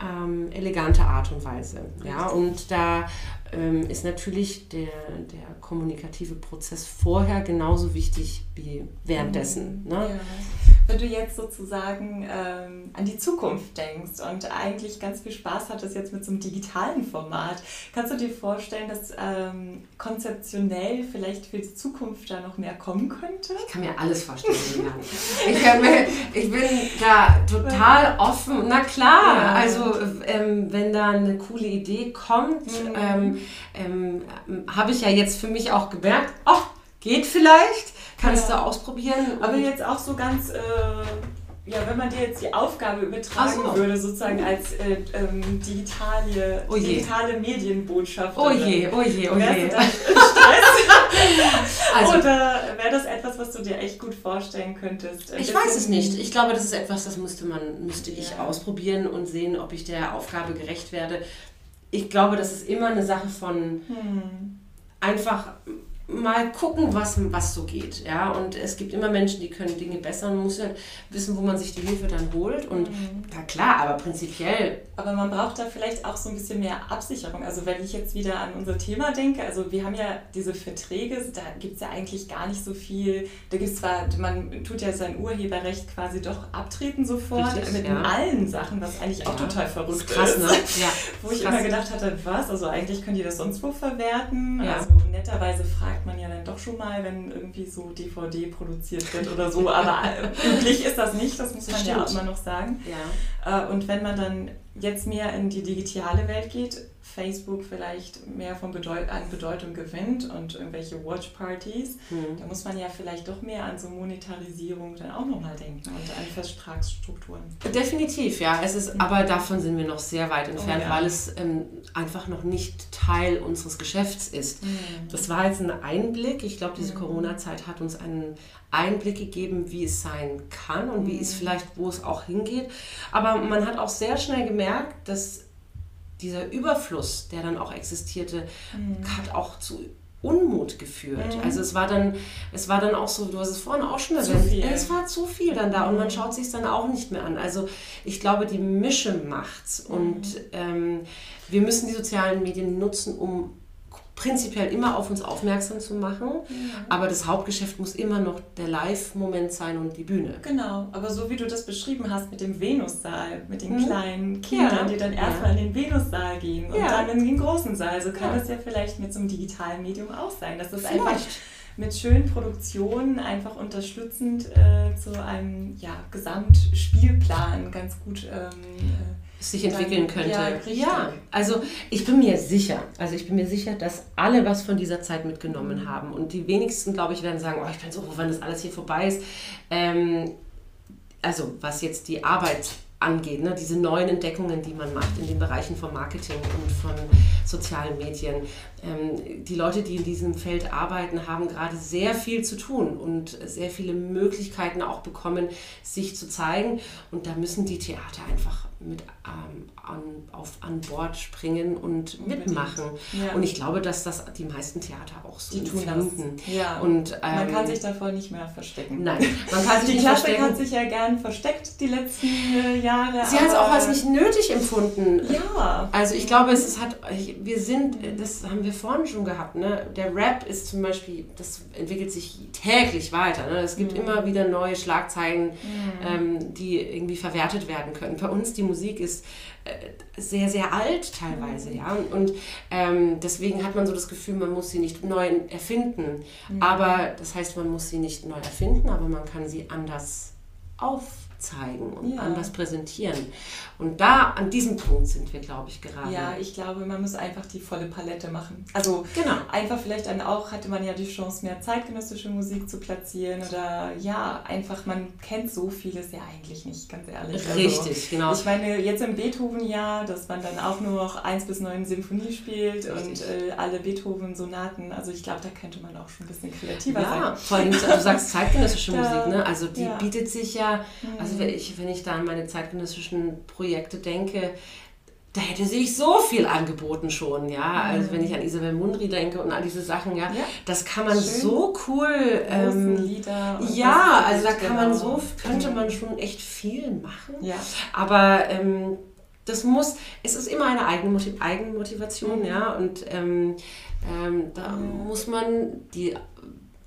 ähm, elegante Art und Weise. Ja, und da ähm, ist natürlich der, der kommunikative Prozess vorher genauso wichtig wie währenddessen. Ne? Ja. Wenn du jetzt sozusagen ähm, an die Zukunft denkst und eigentlich ganz viel Spaß hattest jetzt mit so einem digitalen Format, kannst du dir vorstellen, dass ähm, konzeptionell vielleicht für die Zukunft da noch mehr kommen könnte? Ich kann mir alles vorstellen. ich, mir, ich bin da total offen. Na klar, also ähm, wenn da eine coole Idee kommt, mhm. ähm, ähm, habe ich ja jetzt für mich auch gemerkt, ach, geht vielleicht, kannst ja. du ausprobieren. Aber jetzt auch so ganz, äh, ja, wenn man dir jetzt die Aufgabe übertragen so. würde, sozusagen als äh, ähm, digitale, oh digitale Medienbotschafter. Oh je, oh je, oh je. also, Oder wäre das etwas, was du dir echt gut vorstellen könntest? Ich weiß es nicht. Ich glaube, das ist etwas, das müsste man, müsste ich ja. ausprobieren und sehen, ob ich der Aufgabe gerecht werde ich glaube, das ist immer eine Sache von hm. einfach mal gucken, was, was so geht. Ja? Und es gibt immer Menschen, die können Dinge besser. Man muss ja wissen, wo man sich die Hilfe dann holt. Und mhm. na klar, aber prinzipiell. Aber man braucht da vielleicht auch so ein bisschen mehr Absicherung. Also wenn ich jetzt wieder an unser Thema denke, also wir haben ja diese Verträge, da gibt es ja eigentlich gar nicht so viel. Da gibt es zwar, man tut ja sein Urheberrecht quasi doch abtreten sofort Richtig, mit ja. allen Sachen, was eigentlich auch ja. total verrückt ist. Krass, ne? Ja. Wo ich krass. immer gedacht hatte, was? Also eigentlich können die das sonst wo verwerten. Ja. Also netterweise fragt man ja dann doch schon mal, wenn irgendwie so DVD produziert wird oder so. Aber äh, üblich ist das nicht, das muss man Stimmt. ja auch immer noch sagen. Ja. Äh, und wenn man dann jetzt mehr in die digitale Welt geht, Facebook vielleicht mehr von Bedeut an Bedeutung gewinnt und irgendwelche Watchpartys, mhm. da muss man ja vielleicht doch mehr an so Monetarisierung dann auch nochmal denken und an Vertragsstrukturen. Definitiv, ja. Es ist, mhm. aber davon sind wir noch sehr weit entfernt, oh, ja. weil es ähm, einfach noch nicht Teil unseres Geschäfts ist. Mhm. Das war jetzt ein Einblick. Ich glaube, diese mhm. Corona-Zeit hat uns einen Einblick gegeben, wie es sein kann und wie es mhm. vielleicht, wo es auch hingeht. Aber man hat auch sehr schnell gemerkt, dass dieser Überfluss, der dann auch existierte, mhm. hat auch zu Unmut geführt. Mhm. Also es war dann, es war dann auch so, du hast es vorhin auch schon erwähnt, es war zu viel dann da und man mhm. schaut sich dann auch nicht mehr an. Also ich glaube, die Mische macht's und mhm. ähm, wir müssen die sozialen Medien nutzen, um prinzipiell immer auf uns aufmerksam zu machen, ja. aber das Hauptgeschäft muss immer noch der Live-Moment sein und die Bühne. Genau, aber so wie du das beschrieben hast mit dem Venussaal, mit den hm. kleinen Kindern, ja. die dann erstmal ja. in den Venussaal gehen und dann in den großen Saal, so kann das ja vielleicht mit so einem digitalen Medium auch sein, dass das vielleicht. einfach mit schönen Produktionen einfach unterstützend äh, zu einem ja, Gesamtspielplan ganz gut ähm, äh, sich entwickeln könnte. Ja, ja, also ich bin mir sicher, also ich bin mir sicher, dass alle was von dieser Zeit mitgenommen haben und die wenigsten, glaube ich, werden sagen, oh, ich bin so froh, wenn das alles hier vorbei ist. Ähm, also was jetzt die Arbeit angeht, ne? diese neuen Entdeckungen, die man macht in den Bereichen von Marketing und von sozialen Medien. Ähm, die Leute, die in diesem Feld arbeiten, haben gerade sehr viel zu tun und sehr viele Möglichkeiten auch bekommen, sich zu zeigen. Und da müssen die Theater einfach mit ähm, an, auf, an Bord springen und mitmachen. Ja. Und ich glaube, dass das die meisten Theater auch so die tun empfinden. Ja. Und, ähm, man kann sich davor nicht mehr verstecken. Nein, man kann sich die nicht Klassik verstecken. hat sich ja gern versteckt die letzten äh, Jahre. Sie hat es auch als nicht nötig empfunden. Ja. Also ich glaube, es ist, hat, wir sind, das haben wir vorhin schon gehabt, ne? der Rap ist zum Beispiel, das entwickelt sich täglich weiter. Ne? Es gibt mhm. immer wieder neue Schlagzeilen, mhm. ähm, die irgendwie verwertet werden können. Bei uns die Musik ist äh, sehr, sehr alt teilweise, ja. Und ähm, deswegen hat man so das Gefühl, man muss sie nicht neu erfinden. Mhm. Aber das heißt, man muss sie nicht neu erfinden, aber man kann sie anders auf zeigen und ja. anders präsentieren. Und da, an diesem Punkt sind wir, glaube ich, gerade. Ja, ich glaube, man muss einfach die volle Palette machen. Also genau. einfach vielleicht dann auch, hatte man ja die Chance, mehr zeitgenössische Musik zu platzieren oder ja, einfach, man kennt so vieles ja eigentlich nicht, ganz ehrlich. Also Richtig, also, genau. Ich meine, jetzt im Beethoven-Jahr, dass man dann auch nur noch 1 bis 9 Symphonie spielt Richtig. und äh, alle Beethoven-Sonaten, also ich glaube, da könnte man auch schon ein bisschen kreativer ja, sein. Ja, vor allem, du sagst zeitgenössische Musik, ne? Also die ja. bietet sich ja, also also wenn ich, wenn ich da an meine zeitgenössischen Projekte denke, da hätte sich so viel angeboten schon, ja. Also wenn ich an Isabel Mundry denke und an diese Sachen, ja, ja. das kann man Schön. so cool. Ähm, Lieder ja, also da kann genau. man so, könnte man schon echt viel machen. Ja. Aber ähm, das muss, es ist immer eine Eigenmotivation, mhm. ja. Und ähm, ähm, da mhm. muss man die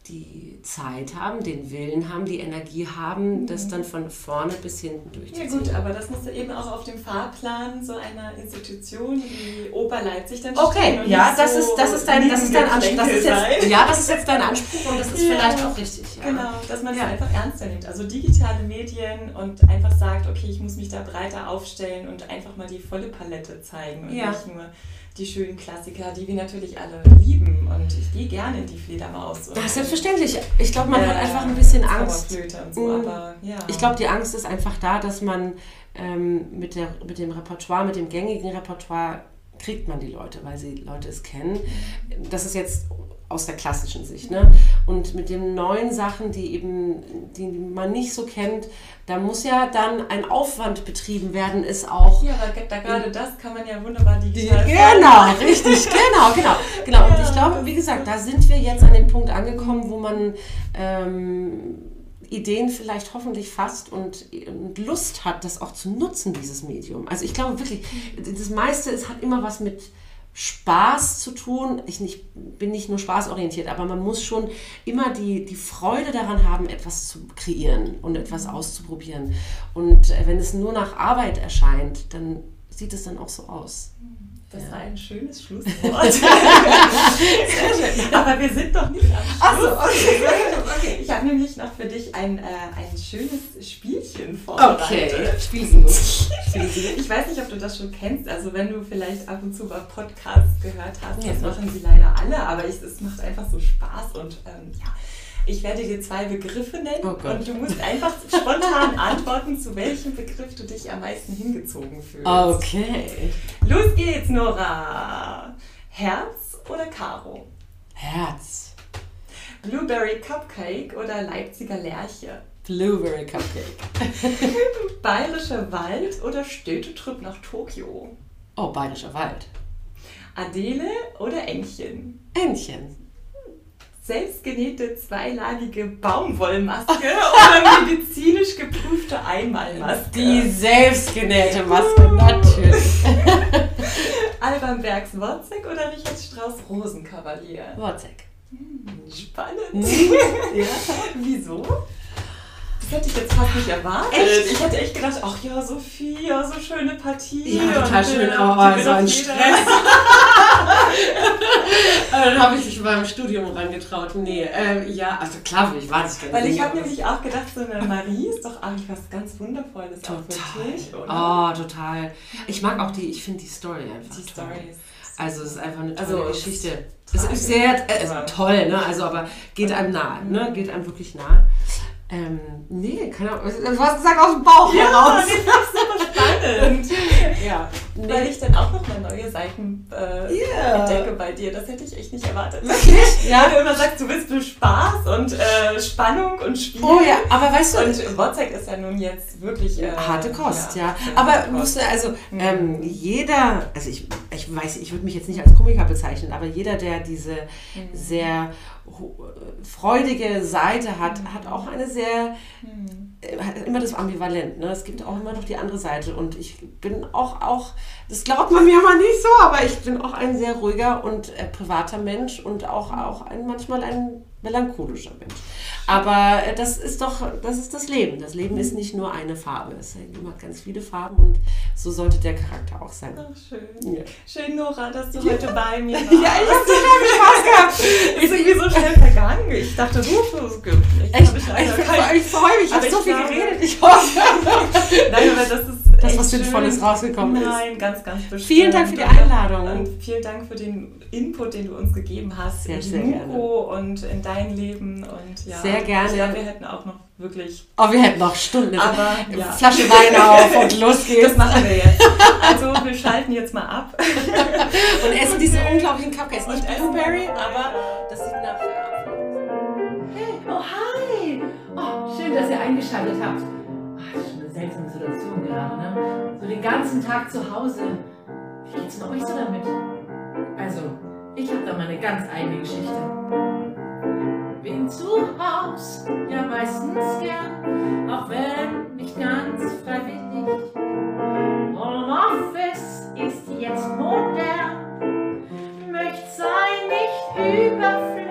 die Zeit haben, den Willen haben, die Energie haben, mhm. das dann von vorne bis hinten durchzuziehen. Ja gut, aber das musste eben auch auf dem Fahrplan so einer Institution wie Oper Leipzig dann stehen. Okay, ja, das, so ist, das ist dein, das ist dein Anspruch. Das ist jetzt, ja, das ist jetzt dein Anspruch und das ist ja, vielleicht auch richtig. Ja. Genau, dass man es ja. einfach ernster nimmt. Also digitale Medien und einfach sagt, okay, ich muss mich da breiter aufstellen und einfach mal die volle Palette zeigen und nicht nur die schönen Klassiker, die wir natürlich alle lieben. Und ich gehe gerne in die Fledermaus. Das ist selbstverständlich. Ich glaube, man äh, hat einfach ein bisschen Angst. Und so, mhm. aber, ja. Ich glaube, die Angst ist einfach da, dass man ähm, mit, der, mit dem Repertoire, mit dem gängigen Repertoire kriegt man die Leute, weil sie Leute es kennen. Das ist jetzt aus der klassischen Sicht. Ne? Und mit den neuen Sachen, die eben, die man nicht so kennt, da muss ja dann ein Aufwand betrieben werden, ist auch. Ja, aber da gerade das kann man ja wunderbar digital. Genau, richtig, genau, genau, genau. Und ich glaube, wie gesagt, da sind wir jetzt an dem Punkt angekommen, wo man ähm, Ideen vielleicht hoffentlich fasst und, und, Lust hat, das auch zu nutzen, dieses Medium. Also ich glaube wirklich, das meiste ist, hat immer was mit Spaß zu tun. Ich nicht, bin nicht nur spaßorientiert, aber man muss schon immer die, die Freude daran haben, etwas zu kreieren und etwas auszuprobieren. Und äh, wenn es nur nach Arbeit erscheint, dann sieht es dann auch so aus. Das ja. war ein schönes Schlusswort. Schön. Aber wir sind doch nicht am Schluss. Achso, okay. okay. Ich habe nämlich noch für dich ein, äh, ein schönes Spielchen vorbereitet. Okay, spielen Ich weiß nicht, ob du das schon kennst. Also wenn du vielleicht ab und zu mal Podcasts gehört hast, das machen sie leider alle, aber ich, es macht einfach so Spaß und ähm, ja. Ich werde dir zwei Begriffe nennen oh und du musst einfach spontan antworten, zu welchem Begriff du dich am meisten hingezogen fühlst. Okay. Los geht's, Nora. Herz oder Karo? Herz. Blueberry Cupcake oder Leipziger Lerche? Blueberry Cupcake. Bayerischer Wald oder Städtetrip nach Tokio? Oh, Bayerischer Wald. Adele oder Entchen? Entchen selbstgenähte zweilagige Baumwollmaske oder medizinisch geprüfte Einmalmaske? Die selbstgenähte Maske, natürlich. Alban Bergs Wozzeck oder Richard Strauss Rosenkavalier? Wozzeck. Hm, spannend. Hm, ja. Wieso? Das hätte ich jetzt fast nicht erwartet. Echt? Ich hätte echt gedacht, ach ja, Sophia, so schöne Partie. Ja, total schön, äh, aber so ein Stress. dann habe ich mich beim Studium rangetraut. Nee, äh, ja, also klar, ich war das gerne. Weil ich habe nämlich auch gedacht, so eine Marie ist doch eigentlich was ganz Wundervolles. Total. Oder? Oh, total. Ich mag auch die, ich finde die Story einfach. Die toll. Story also es ist einfach eine tolle also, Geschichte. Es ist sehr äh, toll, ne? Also aber geht einem nahe, ne? Geht einem wirklich nahe. Ähm, nee, keine Ahnung. Du hast gesagt aus dem Bauch ja, heraus. Das ist super spannend. ja. Nee. Weil ich dann auch noch mal neue Seiten äh, yeah. entdecke bei dir. Das hätte ich echt nicht erwartet. Wirklich? Ja. Weil du immer sagst, du willst nur Spaß und äh, Spannung und Spiel. Oh ja, aber weißt du... Und WhatsApp ist ja nun jetzt wirklich... Äh, harte Kost, ja. ja. Aber musst du, also mhm. ähm, jeder, also ich, ich weiß, ich würde mich jetzt nicht als Komiker bezeichnen, aber jeder, der diese mhm. sehr freudige Seite hat, hat auch eine sehr, äh, hat immer das Ambivalent. Ne? Es gibt auch immer noch die andere Seite und ich bin auch, auch das glaubt man mir mal nicht so, aber ich bin auch ein sehr ruhiger und äh, privater Mensch und auch, auch ein, manchmal ein melancholischer Mensch. Aber äh, das ist doch, das ist das Leben. Das Leben ist nicht nur eine Farbe. Es hat immer ganz viele Farben und so sollte der Charakter auch sein. Ach, schön. Ja. Schön, Nora, dass du ja. heute bei mir warst. Ja, ich habe total viel Spaß gehabt. ist irgendwie so schnell vergangen. Ich dachte, du, es gibt. Ich, ich, ich, ich freue mich, ich habe so viel geredet. Ich hoffe. Nein, aber das ist das, was Sinnvolles rausgekommen ist. Nein, ganz, ganz bestimmt. Vielen Dank für die Einladung. Und vielen Dank für den Input, den du uns gegeben hast sehr, in sehr Muko gerne. und in dein Leben. Und ja, sehr gerne. Ich glaube, wir hätten auch noch wirklich. Oh, wir hätten noch Stunden. Aber ja. Flasche Wein auf und los geht's. Das machen wir jetzt. Also wir schalten jetzt mal ab. und essen diese unglaublichen Cupcakes. Nicht Blueberry, aber das sieht nach. Hey, oh hi! Oh, schön, dass ihr eingeschaltet habt seltsame Situation geraten. Ne? So den ganzen Tag zu Hause. Wie geht's denn euch so damit? Also, ich habe da meine ganz eigene Geschichte. Bin zu Haus, ja meistens gern, auch wenn nicht ganz freiwillig. Homeoffice ist jetzt modern, möchte sein nicht überflüssig.